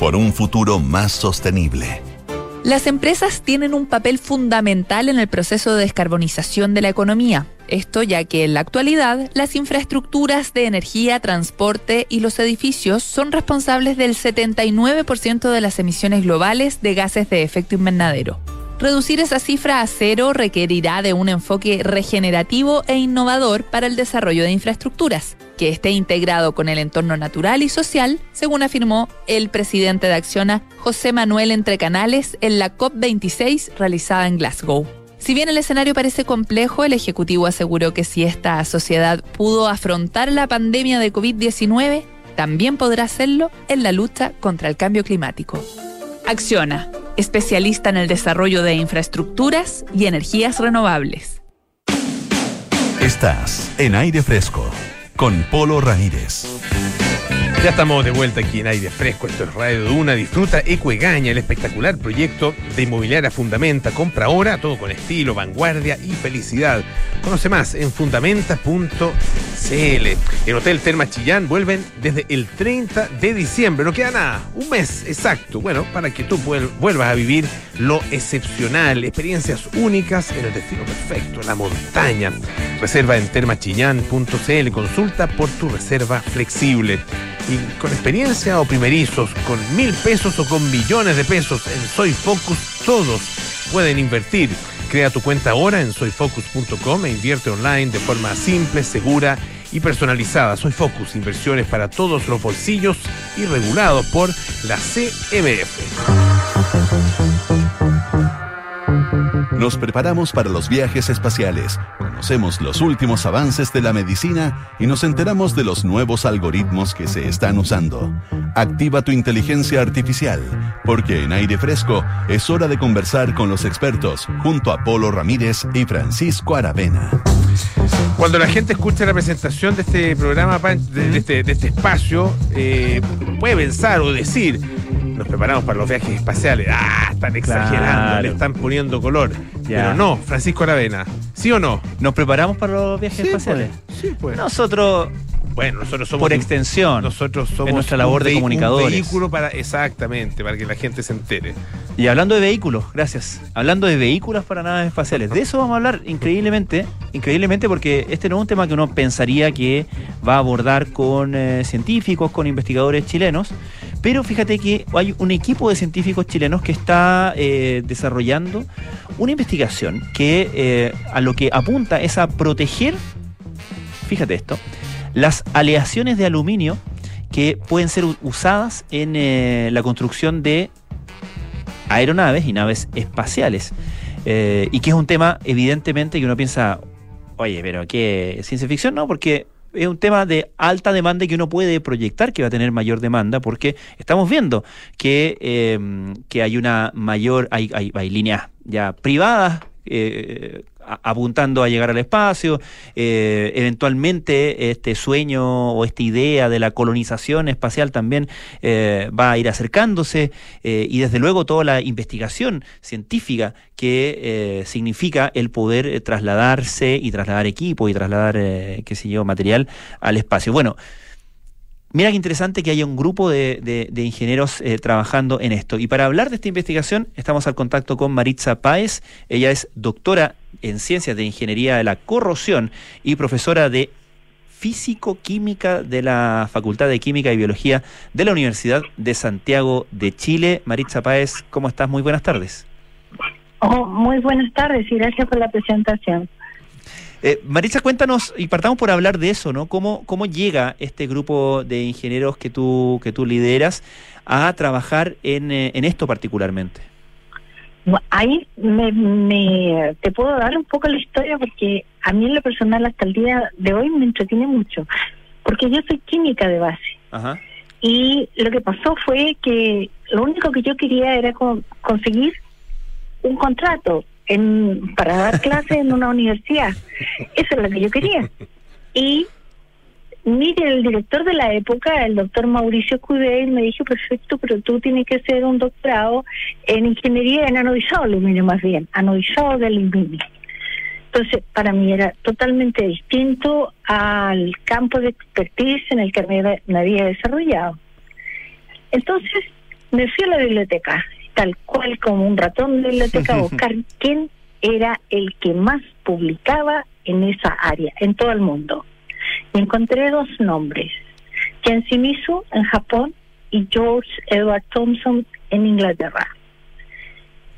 por un futuro más sostenible. Las empresas tienen un papel fundamental en el proceso de descarbonización de la economía. Esto ya que en la actualidad las infraestructuras de energía, transporte y los edificios son responsables del 79% de las emisiones globales de gases de efecto invernadero. Reducir esa cifra a cero requerirá de un enfoque regenerativo e innovador para el desarrollo de infraestructuras, que esté integrado con el entorno natural y social, según afirmó el presidente de Acciona, José Manuel Entrecanales, en la COP26 realizada en Glasgow. Si bien el escenario parece complejo, el Ejecutivo aseguró que si esta sociedad pudo afrontar la pandemia de COVID-19, también podrá hacerlo en la lucha contra el cambio climático. Acciona, especialista en el desarrollo de infraestructuras y energías renovables. Estás en aire fresco con Polo Ramírez. Ya estamos de vuelta aquí en aire fresco. Esto es Radio Duna. Disfruta Ecoegaña, el espectacular proyecto de inmobiliaria Fundamenta. Compra ahora, todo con estilo, vanguardia y felicidad. Conoce más en fundamenta.cl. En Hotel Terma Chillán vuelven desde el 30 de diciembre. No queda nada, un mes exacto. Bueno, para que tú vuel- vuelvas a vivir lo excepcional, experiencias únicas en el destino perfecto, la montaña. Reserva en termachillán.cl. Consulta por tu reserva flexible. Y con experiencia o primerizos, con mil pesos o con millones de pesos en Soy Focus, todos pueden invertir. Crea tu cuenta ahora en soyfocus.com e invierte online de forma simple, segura y personalizada. Soy Focus, inversiones para todos los bolsillos y regulados por la CMF. Nos preparamos para los viajes espaciales, conocemos los últimos avances de la medicina y nos enteramos de los nuevos algoritmos que se están usando. Activa tu inteligencia artificial, porque en aire fresco es hora de conversar con los expertos junto a Polo Ramírez y Francisco Aravena. Cuando la gente escucha la presentación de este programa, este, de este espacio, eh, puede pensar o decir, nos preparamos para los viajes espaciales. Ah, están exagerando, Claro. le están poniendo color. Ya. Pero no, Francisco Aravena, ¿sí o no? ¿Nos preparamos para los viajes Sí, espaciales? pues, sí, pues. Nosotros, Bueno, nosotros somos por extensión, nosotros somos en nuestra labor de comunicadores. Un vehículo para exactamente, para que la gente se entere. Y hablando de vehículos, gracias. Hablando de vehículos para naves espaciales. De eso vamos a hablar increíblemente, increíblemente porque este no es un tema que uno pensaría que va a abordar con eh, científicos, con investigadores chilenos. Pero fíjate que hay un equipo de científicos chilenos que está eh, desarrollando una investigación que eh, a lo que apunta es a proteger, fíjate esto, las aleaciones de aluminio que pueden ser usadas en eh, la construcción de aeronaves y naves espaciales. Eh, y que es un tema, evidentemente, que uno piensa, oye, pero ¿qué? ¿Ciencia ficción? No, porque es un tema de alta demanda y que uno puede proyectar que va a tener mayor demanda, porque estamos viendo que, eh, que hay una mayor, hay, hay, hay líneas ya privadas. Apuntando a llegar al espacio, eh, eventualmente este sueño o esta idea de la colonización espacial también eh, va a ir acercándose eh, y desde luego toda la investigación científica que eh, significa el poder trasladarse y trasladar equipo y trasladar, qué sé yo, material al espacio. Bueno, Mira qué interesante que haya un grupo de, de- ingenieros eh, trabajando en esto. Y para hablar de esta investigación, estamos al contacto con Maritza Páez. Ella es doctora en Ciencias de Ingeniería de la Corrosión y profesora de Físico-Química de la Facultad de Química y Biología de la Universidad de Santiago de Chile. Maritza Páez, ¿cómo estás? Muy buenas tardes. Oh, muy buenas tardes y gracias por la presentación. Eh, Maritza, cuéntanos y partamos por hablar de eso, ¿no? ¿Cómo, cómo llega este grupo de ingenieros que tú, que tú lideras a trabajar en, eh, en esto particularmente? Ahí me, me- te puedo dar un poco la historia porque a mí en lo personal hasta el día de hoy me entretiene mucho, porque yo soy química de base Ajá. y lo que pasó fue que lo único que yo quería era con- conseguir un contrato en, para dar clases en una universidad. Eso es lo que yo quería. Y mire, el director de la época, el doctor Mauricio Cudey, me dijo, perfecto, pero tú tienes que hacer un doctorado en ingeniería en anodizado de aluminio, más bien, anodizado de aluminio. Entonces, para mí era totalmente distinto al campo de expertise en el que me había desarrollado. Entonces, me fui a la biblioteca, tal cual como un ratón de biblioteca, a buscar quién era el que más publicaba en esa área, en todo el mundo. Y encontré dos nombres, Ken Shimizu en Japón y George Edward Thompson en Inglaterra.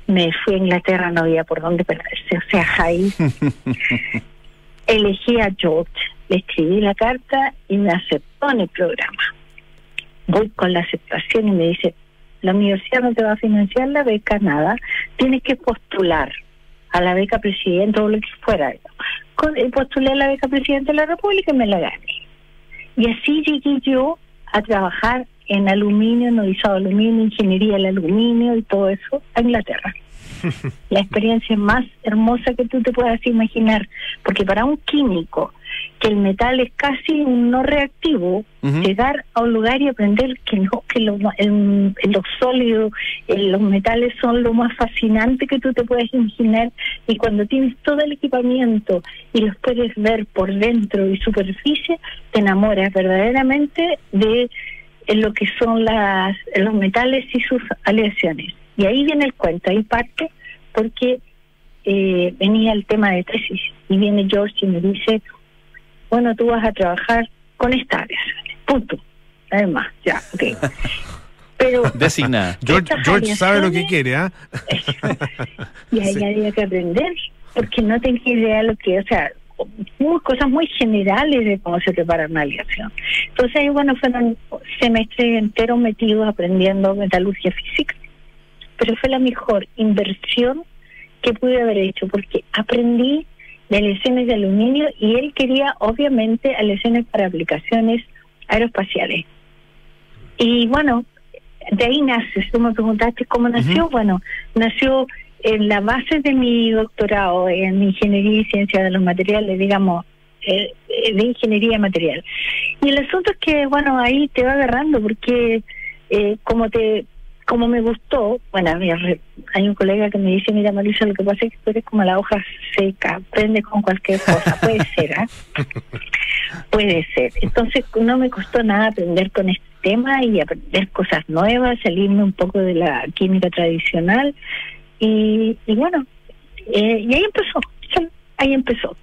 Me fui a Inglaterra, no había por dónde perderse, o sea, ahí elegí a George, le escribí la carta y me aceptó en el programa. Voy con la aceptación y me dice, la universidad no te va a financiar la beca, nada, tienes que postular a la beca presidente o lo que fuera. Con- y postulé a la beca presidente de la República y me la gané. Y así llegué yo a trabajar en aluminio, anodizado de aluminio, ingeniería del aluminio y todo eso a Inglaterra. La experiencia más hermosa que tú te puedas imaginar, porque para un químico que el metal es casi un no reactivo, llegar a un lugar y aprender que no, que el- los sólidos, los metales son lo más fascinante que tú te puedes imaginar y cuando tienes todo el equipamiento y los puedes ver por dentro y superficie, te enamoras verdaderamente de eh, lo que son las, los metales y sus aleaciones. Y ahí viene el cuento, ahí parte porque eh, venía el tema de tesis y viene George y me dice, bueno, tú vas a trabajar con esta área, punto. Además, ya, ok. Pero Designada. George, Estas George sabe lo que quiere, ¿ah? y ahí había que aprender, porque no tenía idea lo que, o sea, muy, cosas muy generales de cómo se prepara una aleación. Entonces, ahí, bueno, fueron semestres enteros metidos aprendiendo metalurgia física, pero fue la mejor inversión que pude haber hecho, porque aprendí de aleaciones de aluminio y él quería, obviamente, aleaciones para aplicaciones aeroespaciales. Y bueno, de ahí nace. Tú me preguntaste cómo nació. Bueno, nació en la base de mi doctorado en ingeniería y ciencia de los materiales, digamos, eh, eh, de ingeniería material. Y el asunto es que, bueno, ahí te va agarrando porque eh, como te como me gustó, bueno, hay un colega que me dice, mira Marisa, lo que pasa es que tú eres como la hoja seca, prende con cualquier cosa, puede ser, ¿ah? Puede ser. Entonces no me costó nada aprender con este tema y aprender cosas nuevas, salirme un poco de la química tradicional y, y bueno, eh, y ahí empezó, ahí empezó.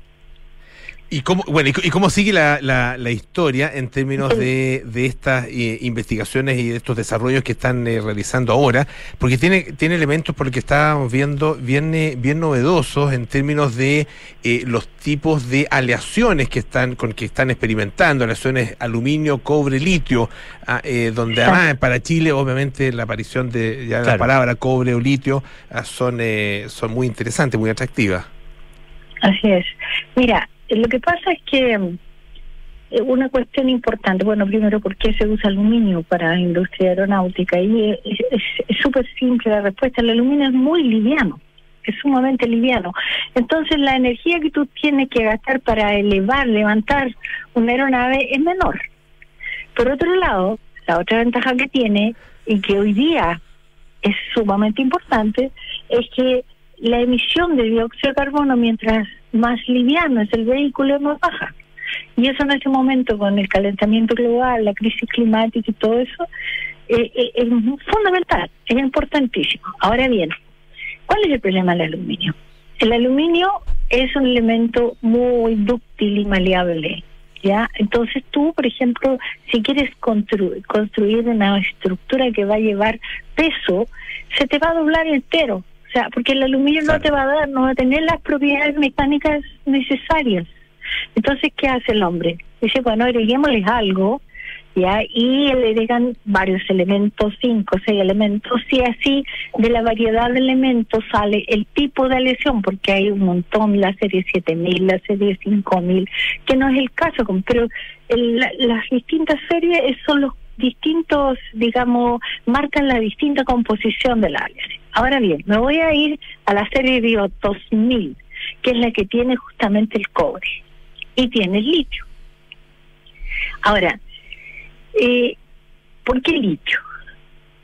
¿Y cómo, bueno, y, cómo sigue la, la, la historia en términos de, de estas eh, investigaciones y de estos desarrollos que están eh, realizando ahora? Porque tiene, tiene elementos, por lo que estábamos viendo, bien, eh, bien novedosos en términos de eh, los tipos de aleaciones que están con que están experimentando, aleaciones aluminio, cobre, litio, ah, eh, donde además para Chile, obviamente, la aparición de ya la palabra cobre o litio ah, son, eh, son muy interesantes, muy atractivas. Así es. Mira, lo que pasa es que eh, una cuestión importante, bueno, primero, ¿por qué se usa aluminio para la industria aeronáutica? Y eh, es súper simple la respuesta. El aluminio es muy liviano, es sumamente liviano. Entonces, la energía que tú tienes que gastar para elevar, levantar una aeronave es menor. Por otro lado, la otra ventaja que tiene y que hoy día es sumamente importante es que la emisión de dióxido de carbono, mientras más liviano es el vehículo, es más baja. Y eso en este momento, con el calentamiento global, la crisis climática y todo eso, eh, eh, es fundamental, es importantísimo. Ahora bien, ¿cuál es el problema del aluminio? El aluminio es un elemento muy dúctil y maleable. ¿Ya? Entonces tú, por ejemplo, si quieres constru- construir una estructura que va a llevar peso, se te va a doblar entero. O sea, porque el aluminio no te va a dar, no va a tener las propiedades mecánicas necesarias. Entonces, ¿qué hace el hombre? Dice, bueno, agreguémosles algo, ¿ya? Y le agregan varios elementos, cinco, seis elementos, y así de la variedad de elementos sale el tipo de lesión, porque hay un montón, la serie 7000, la serie 5000, que no es el caso, pero el- la- las distintas series es- son los distintos, digamos, marcan la distinta composición de la. Ahora bien, me voy a ir a la serie Bio 2000, que es la que tiene justamente el cobre y tiene el litio. Ahora, eh, ¿por qué litio?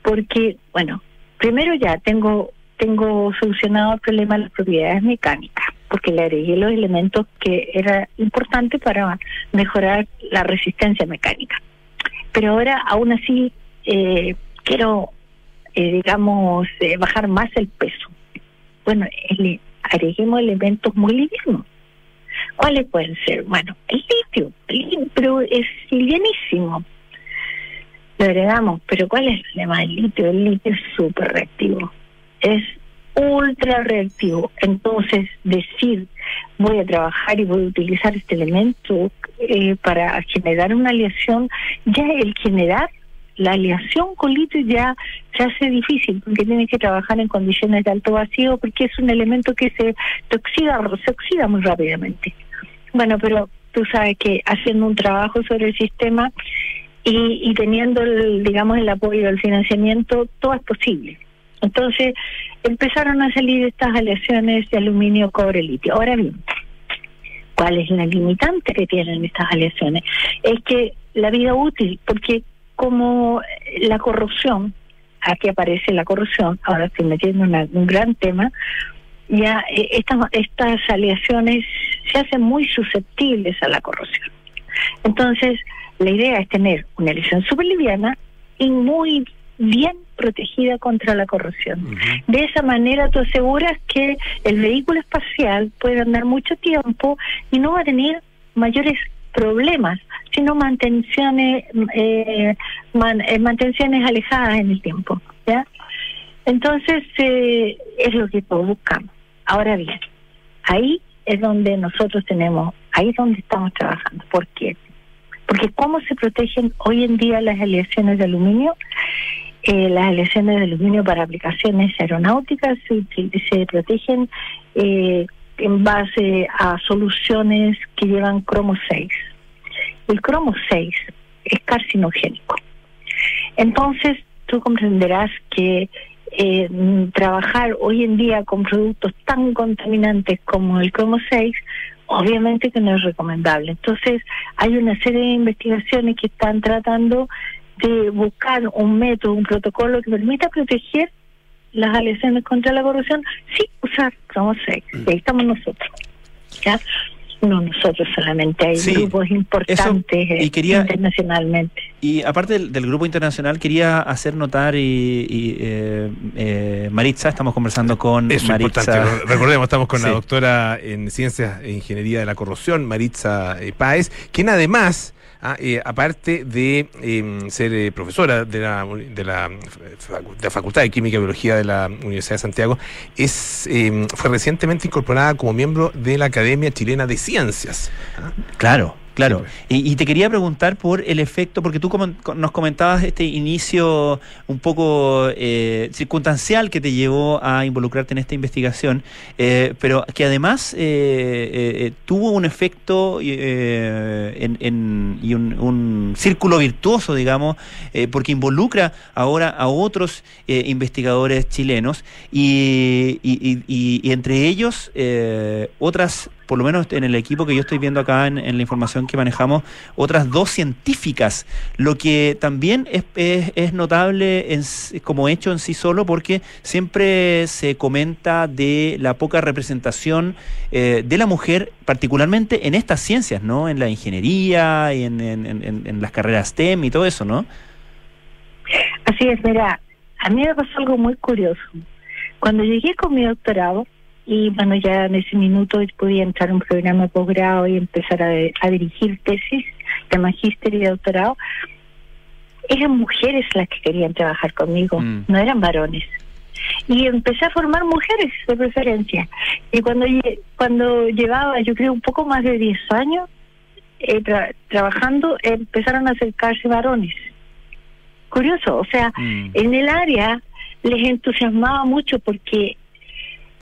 Porque, bueno, primero ya tengo tengo solucionado el problema de las propiedades mecánicas, porque le agregué los elementos que era importante para mejorar la resistencia mecánica. Pero ahora, aún así, eh, quiero, eh, digamos, eh, bajar más el peso. Bueno, ele- agreguemos elementos muy livianos. ¿Cuáles pueden ser? Bueno, el litio, el li- pero es livianísimo. Lo agregamos, pero ¿cuál es el problema del litio? El litio es súper reactivo, es ultra reactivo. Entonces, decir, voy a trabajar y voy a utilizar este elemento eh, para generar una aleación, ya el generar la aleación con litio ya se hace difícil porque tienes que trabajar en condiciones de alto vacío porque es un elemento que se, se oxida, se oxida muy rápidamente. Bueno, pero tú sabes que haciendo un trabajo sobre el sistema y, y teniendo, el, digamos, el apoyo del financiamiento, todo es posible. Entonces empezaron a salir estas aleaciones de aluminio, cobre, litio. Ahora bien, ¿Cuál es la limitante que tienen estas aleaciones? Es que la vida útil, porque como la corrupción, aquí aparece la corrupción, ahora estoy metiendo en un gran tema, ya eh, estas, estas aleaciones se hacen muy susceptibles a la corrosión. Entonces, la idea es tener una aleación súper liviana y muy bien protegida contra la corrosión. De esa manera tú aseguras que el vehículo espacial puede andar mucho tiempo y no va a tener mayores problemas, sino mantenciones, eh, eh, mantenciones alejadas en el tiempo. ¿ya? Entonces, eh, es lo que todos buscamos. Ahora bien, ahí es donde nosotros tenemos, ahí es donde estamos trabajando. ¿Por qué? Porque cómo se protegen hoy en día las aleaciones de aluminio, eh, las aleaciones de aluminio para aplicaciones aeronáuticas se, se protegen eh, en base a soluciones que llevan cromo 6. El cromo 6 es carcinogénico. Entonces, tú comprenderás que eh, trabajar hoy en día con productos tan contaminantes como el cromo 6, obviamente que no es recomendable. Entonces, hay una serie de investigaciones que están tratando de buscar un método, un protocolo que permita proteger las aleaciones contra la corrupción sin usar 6. Y ahí estamos nosotros. ¿ya? No nosotros solamente, hay Sí, grupos importantes y eh, quería- internacionalmente. Y aparte del, del grupo internacional, quería hacer notar, y, y, eh, eh, Maritza, estamos conversando con Eso Maritza. importante. Recordemos, estamos con la doctora en Ciencias e Ingeniería de la Corrupción, Maritza eh, Páez, quien además, ah, aparte de eh, ser eh, profesora de la, de, la, Facultad de Química y Biología de la Universidad de Santiago, es eh, fue recientemente incorporada como miembro de la Academia Chilena de Ciencias. ah. Claro, claro. Y, y te quería preguntar por el efecto, porque tú como- nos comentabas este inicio un poco eh, circunstancial que te llevó a involucrarte en esta investigación, eh, pero que además eh, tuvo un efecto en, en- y un, un círculo virtuoso, digamos, porque involucra ahora a otros investigadores chilenos y, y- y- y- y entre ellos eh, otras, por lo menos en el equipo que yo estoy viendo acá en, la información que manejamos, otras dos científicas, lo que también es, es- notable en como hecho en sí solo porque siempre se comenta de la poca representación eh, de la mujer, particularmente en estas ciencias, ¿no? En la ingeniería y en las carreras STEM y todo eso, ¿no? Así es, mira, a mí me pasó algo muy curioso. Cuando llegué con mi doctorado, y bueno, ya en ese minuto podía entrar a un programa de posgrado y empezar a, a dirigir tesis de magíster y de doctorado, eran mujeres las que querían trabajar conmigo, no eran varones. Y empecé a formar mujeres de preferencia. Y cuando, cuando llevaba, yo creo, un poco más de 10 años eh, tra- trabajando, empezaron a acercarse varones curioso, o sea, en el área les entusiasmaba mucho porque,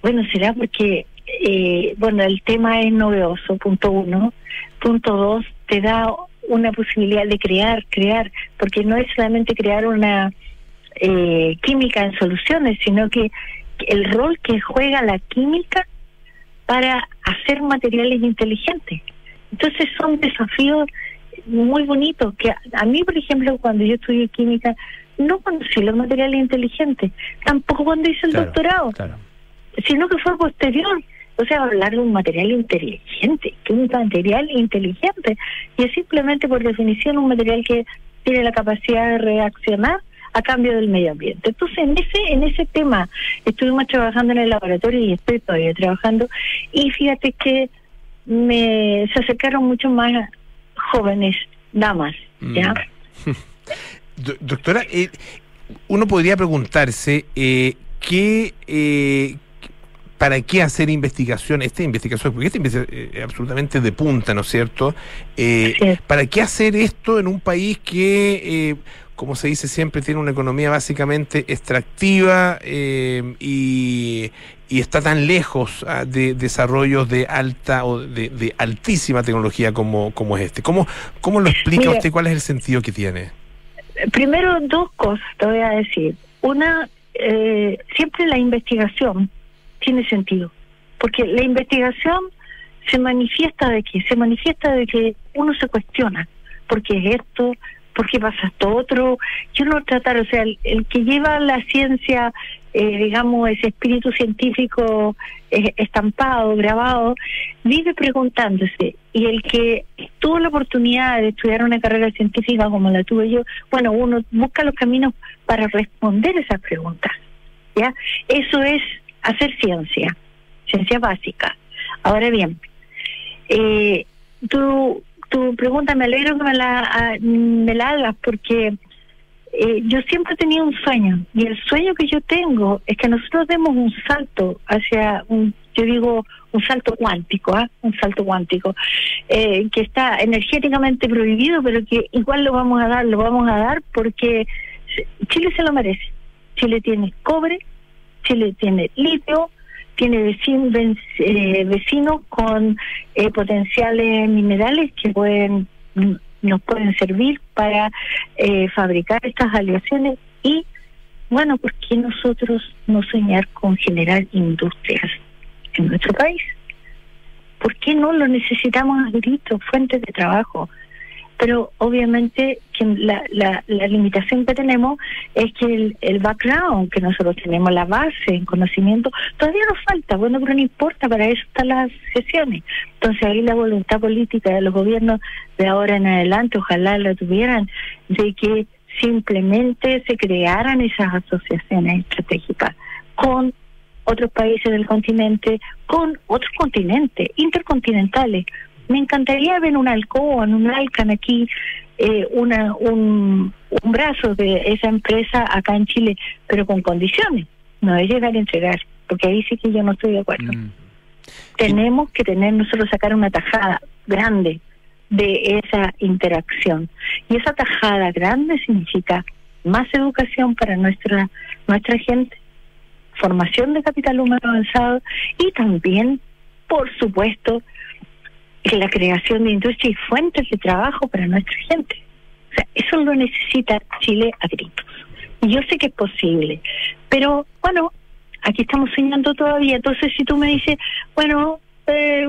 bueno, será porque, eh, bueno, el tema es novedoso, punto uno. Punto dos, te da una posibilidad de crear, crear, porque no es solamente crear una eh, química en soluciones, sino que el rol que juega la química para hacer materiales inteligentes. Entonces son desafíos muy bonitos que a, mí, por ejemplo, cuando yo estudié química, no conocí los materiales inteligentes, tampoco cuando hice el Claro, doctorado, sino que fue posterior. O sea, hablar de un material inteligente, que un material inteligente, y es simplemente por definición un material que tiene la capacidad de reaccionar a cambio del medio ambiente. Entonces, en ese en ese tema estuvimos trabajando en el laboratorio y estoy todavía trabajando, y fíjate que me se acercaron mucho más jóvenes damas, ¿ya? Do- doctora, eh, uno podría preguntarse eh, qué, eh, para qué hacer investigación, esta investigación, porque esta investigación es absolutamente de punta, ¿no es cierto? Eh, ¿Para qué hacer esto en un país que, eh, como se dice siempre, tiene una economía básicamente extractiva eh, y, y está tan lejos ah, de desarrollos de alta o de, de altísima tecnología como, como es este? ¿Cómo, ¿Cómo lo explica Mira. usted? ¿Cuál es el sentido que tiene? Primero, dos cosas te voy a decir. Una, eh, siempre la investigación tiene sentido, porque la investigación se manifiesta de que se manifiesta de que uno se cuestiona por qué es esto, por qué pasa esto otro. Yo no tratar, o sea, el, el que lleva la ciencia, eh, digamos, ese espíritu científico eh, estampado, grabado, vive preguntándose. Y el que tuvo la oportunidad de estudiar una carrera científica como la tuve yo, bueno, uno busca los caminos para responder esas preguntas. ¿Ya? Eso es hacer ciencia, ciencia básica. Ahora bien, eh, tu, tu pregunta me alegro que me la, ah, me la hagas porque eh, yo siempre tenido un sueño y el sueño que yo tengo es que nosotros demos un salto hacia un, yo digo, un salto cuántico, ¿ah? un salto cuántico, eh, que está energéticamente prohibido, pero que igual lo vamos a dar, lo vamos a dar porque Chile se lo merece. Chile tiene cobre, Chile tiene litio, tiene eh, vecinos con eh, potenciales minerales que pueden nos pueden servir para eh, fabricar estas aleaciones y bueno, ¿por qué nosotros no soñar con generar industrias en nuestro país? ¿Por qué no lo necesitamos a gritos, fuentes de trabajo? Pero obviamente que la, la, la, limitación que tenemos es que el, el background que nosotros tenemos, la base, el conocimiento, todavía nos falta, bueno, pero no importa, para eso están las sesiones. Entonces ahí la voluntad política de los gobiernos de ahora en adelante, ojalá la tuvieran, de que simplemente se crearan esas asociaciones estratégicas con otros países del continente, con otros continentes, intercontinentales, me encantaría ver un alcohol, un alcan aquí, eh, una, un, un brazo de esa empresa acá en Chile, pero con condiciones, no es llegar a entregar, porque ahí sí que yo no estoy de acuerdo. Mm. Tenemos que tener nosotros sacar una tajada grande de esa interacción. Y esa tajada grande significa más educación para nuestra nuestra gente, formación de capital humano avanzado y también, por supuesto, la creación de industria y fuentes de trabajo para nuestra gente. O sea, eso lo necesita Chile a gritos. Y yo sé que es posible, pero bueno, aquí estamos soñando todavía. Entonces, si tú me dices, bueno, eh,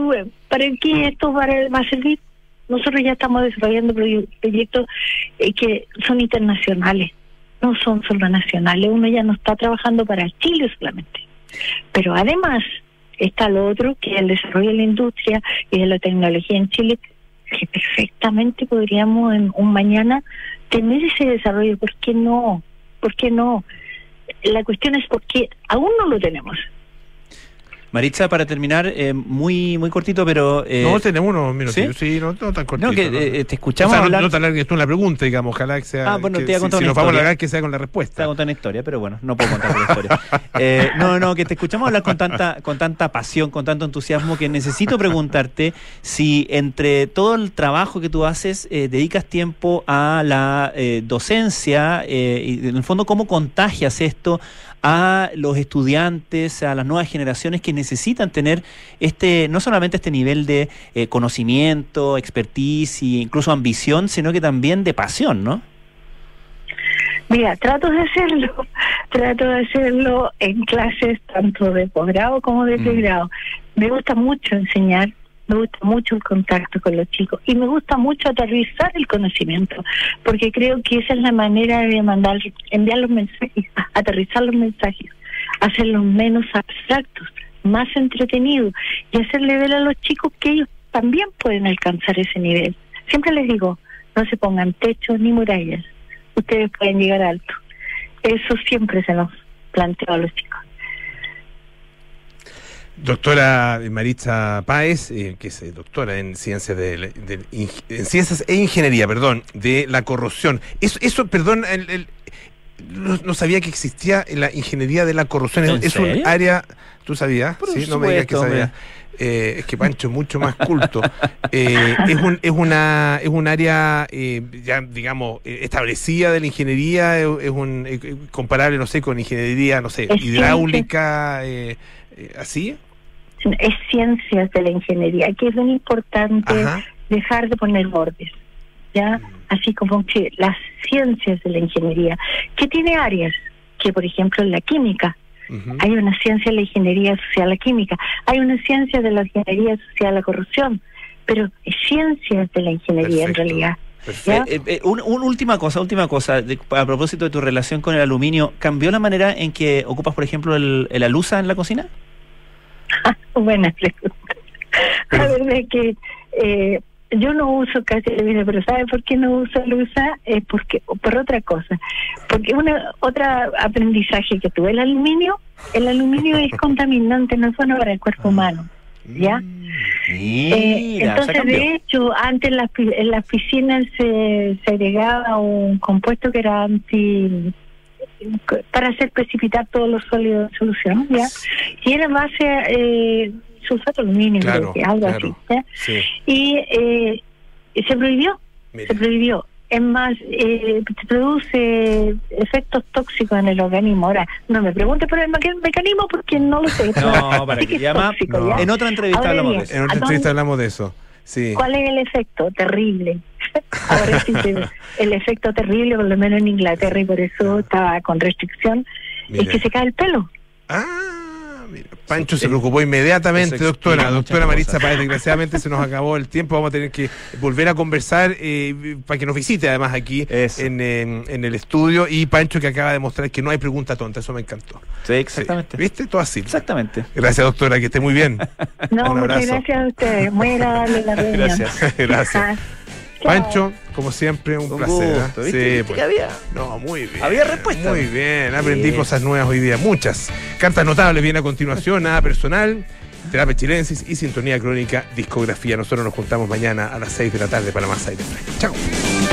¿para qué esto va a servir? Nosotros ya estamos desarrollando proyectos eh, que son internacionales, no son solo nacionales. Uno ya no está trabajando para Chile solamente. Pero además, está lo otro, que es el desarrollo de la industria y de la tecnología en Chile, que perfectamente podríamos en un mañana tener ese desarrollo. ¿Por qué no? ¿Por qué no? La cuestión es por qué aún no lo tenemos. Maritza, para terminar, eh, muy muy cortito, pero... Eh, no, tenemos unos minutos, ¿sí? ¿sí? no, no tan cortito. No, que ¿no? eh, te escuchamos O sea, no- hablar... No, te alargues tú en la pregunta, digamos, ojalá que sea... Ah, bueno, que te iba a si- contar si, una nos vamos a alargar, que sea con la Te voy respuesta. a contar una historia, pero bueno, no puedo contar la historia. Eh, no, no, que te escuchamos hablar con tanta, con tanta pasión, con tanto entusiasmo, que necesito preguntarte si entre todo el trabajo que tú haces, eh, dedicas tiempo a la eh, docencia eh, y en el fondo cómo contagias esto a los estudiantes, a las nuevas generaciones que necesitan tener este, no solamente este nivel de eh, conocimiento, expertise e incluso ambición, sino que también de pasión, ¿no? Mira, trato de hacerlo, trato de hacerlo en clases tanto de posgrado como de pregrado. Me gusta mucho enseñar, me gusta mucho el contacto con los chicos y me gusta mucho aterrizar el conocimiento, porque creo que esa es la manera de mandar, enviar los mensajes, aterrizar los mensajes, hacerlos menos abstractos, más entretenidos y hacerle ver a los chicos que ellos también pueden alcanzar ese nivel. Siempre les digo, no se pongan techos ni murallas, ustedes pueden llegar alto. Eso siempre se nos planteó a los chicos. Doctora Maritza Páez, eh, que es eh, doctora en ciencias de, en ciencias e ingeniería, perdón, de la corrosión. Eso, eso perdón, el- el- no, no sabía que existía la ingeniería de la corrosión. ¿En Es, es un área, ¿tú sabías? Por sí, no me digas que sabías. Eh, es que Pancho es mucho más culto. Eh, es, un, es, una, es un área, eh, ya digamos, eh, establecida de la ingeniería, es, es un eh, comparable, no sé, con ingeniería, no sé, Es hidráulica, eh, eh, así. Es ciencias de la ingeniería, que es muy importante Ajá. dejar de poner bordes, ¿ya? Así como que las ciencias de la ingeniería, que tiene áreas, que por ejemplo en la química. Hay una ciencia de la ingeniería social la química, hay una ciencia de la ingeniería social la corrupción, pero es ciencia de la ingeniería en realidad. Eh, eh, un- un última cosa, última cosa, de- a propósito de tu relación con el aluminio, ¿cambió la manera en que ocupas, por ejemplo, el, el alusa en la cocina? Buena pregunta. La verdad es que eh, yo no uso casi pero ¿sabe por qué no uso lusa? Es porque, por otra cosa. Porque una otra aprendizaje que tuve, el aluminio, el aluminio es contaminante, no es bueno para el cuerpo humano. ¿Ya? Eh, Mira, se entonces, de hecho, antes en las, en las piscinas se, se agregaba un compuesto que era anti para hacer precipitar todos los sólidos en solución, ¿ya? Y era base eh, sulfato aluminio, Claro, creo que, algo claro. así. Sí. Y eh, se prohibió, Mira. se prohibió. Es más, eh, produce efectos tóxicos en el organismo. Ahora, no me pregunte por el meca- mecanismo porque no lo sé. No, para que es llama. tóxico, no. ¿ya? En otra entrevista Ahora hablamos bien, de eso. En otra ¿a dónde- entrevista hablamos de eso. Sí. ¿Cuál es el efecto? Terrible. Ahora sí, se- el efecto terrible, por lo menos en Inglaterra, y por eso estaba con restricción, es que se cae el pelo. Ah. Pancho se preocupó inmediatamente, doctora. Doctora muchas Maritza cosas. Páez, desgraciadamente se nos acabó el tiempo. Vamos a tener que volver a conversar eh, para que nos visite además aquí en, en- en el estudio. Y Pancho que acaba de mostrar que no hay pregunta tonta. Eso me encantó. Sí, exactamente. Sí. ¿Viste? Todo así. Exactamente. Gracias, doctora. Que esté muy bien. No, Un muchas abrazo. gracias a ustedes. Muy agradable la reunión. Gracias. Gracias. Ah, chao. Pancho, como siempre, un Un placer. gusto, ¿eh? ¿viste? Sí, ¿Viste pues. que había? No, muy bien. Había respuesta. Muy bien, aprendí cosas nuevas hoy día, muchas. Cartas notables viene a continuación, nada personal, terapia chilensis y sintonía crónica, discografía. Nosotros nos juntamos mañana a las 6 de la tarde para más aire fresco. Chao.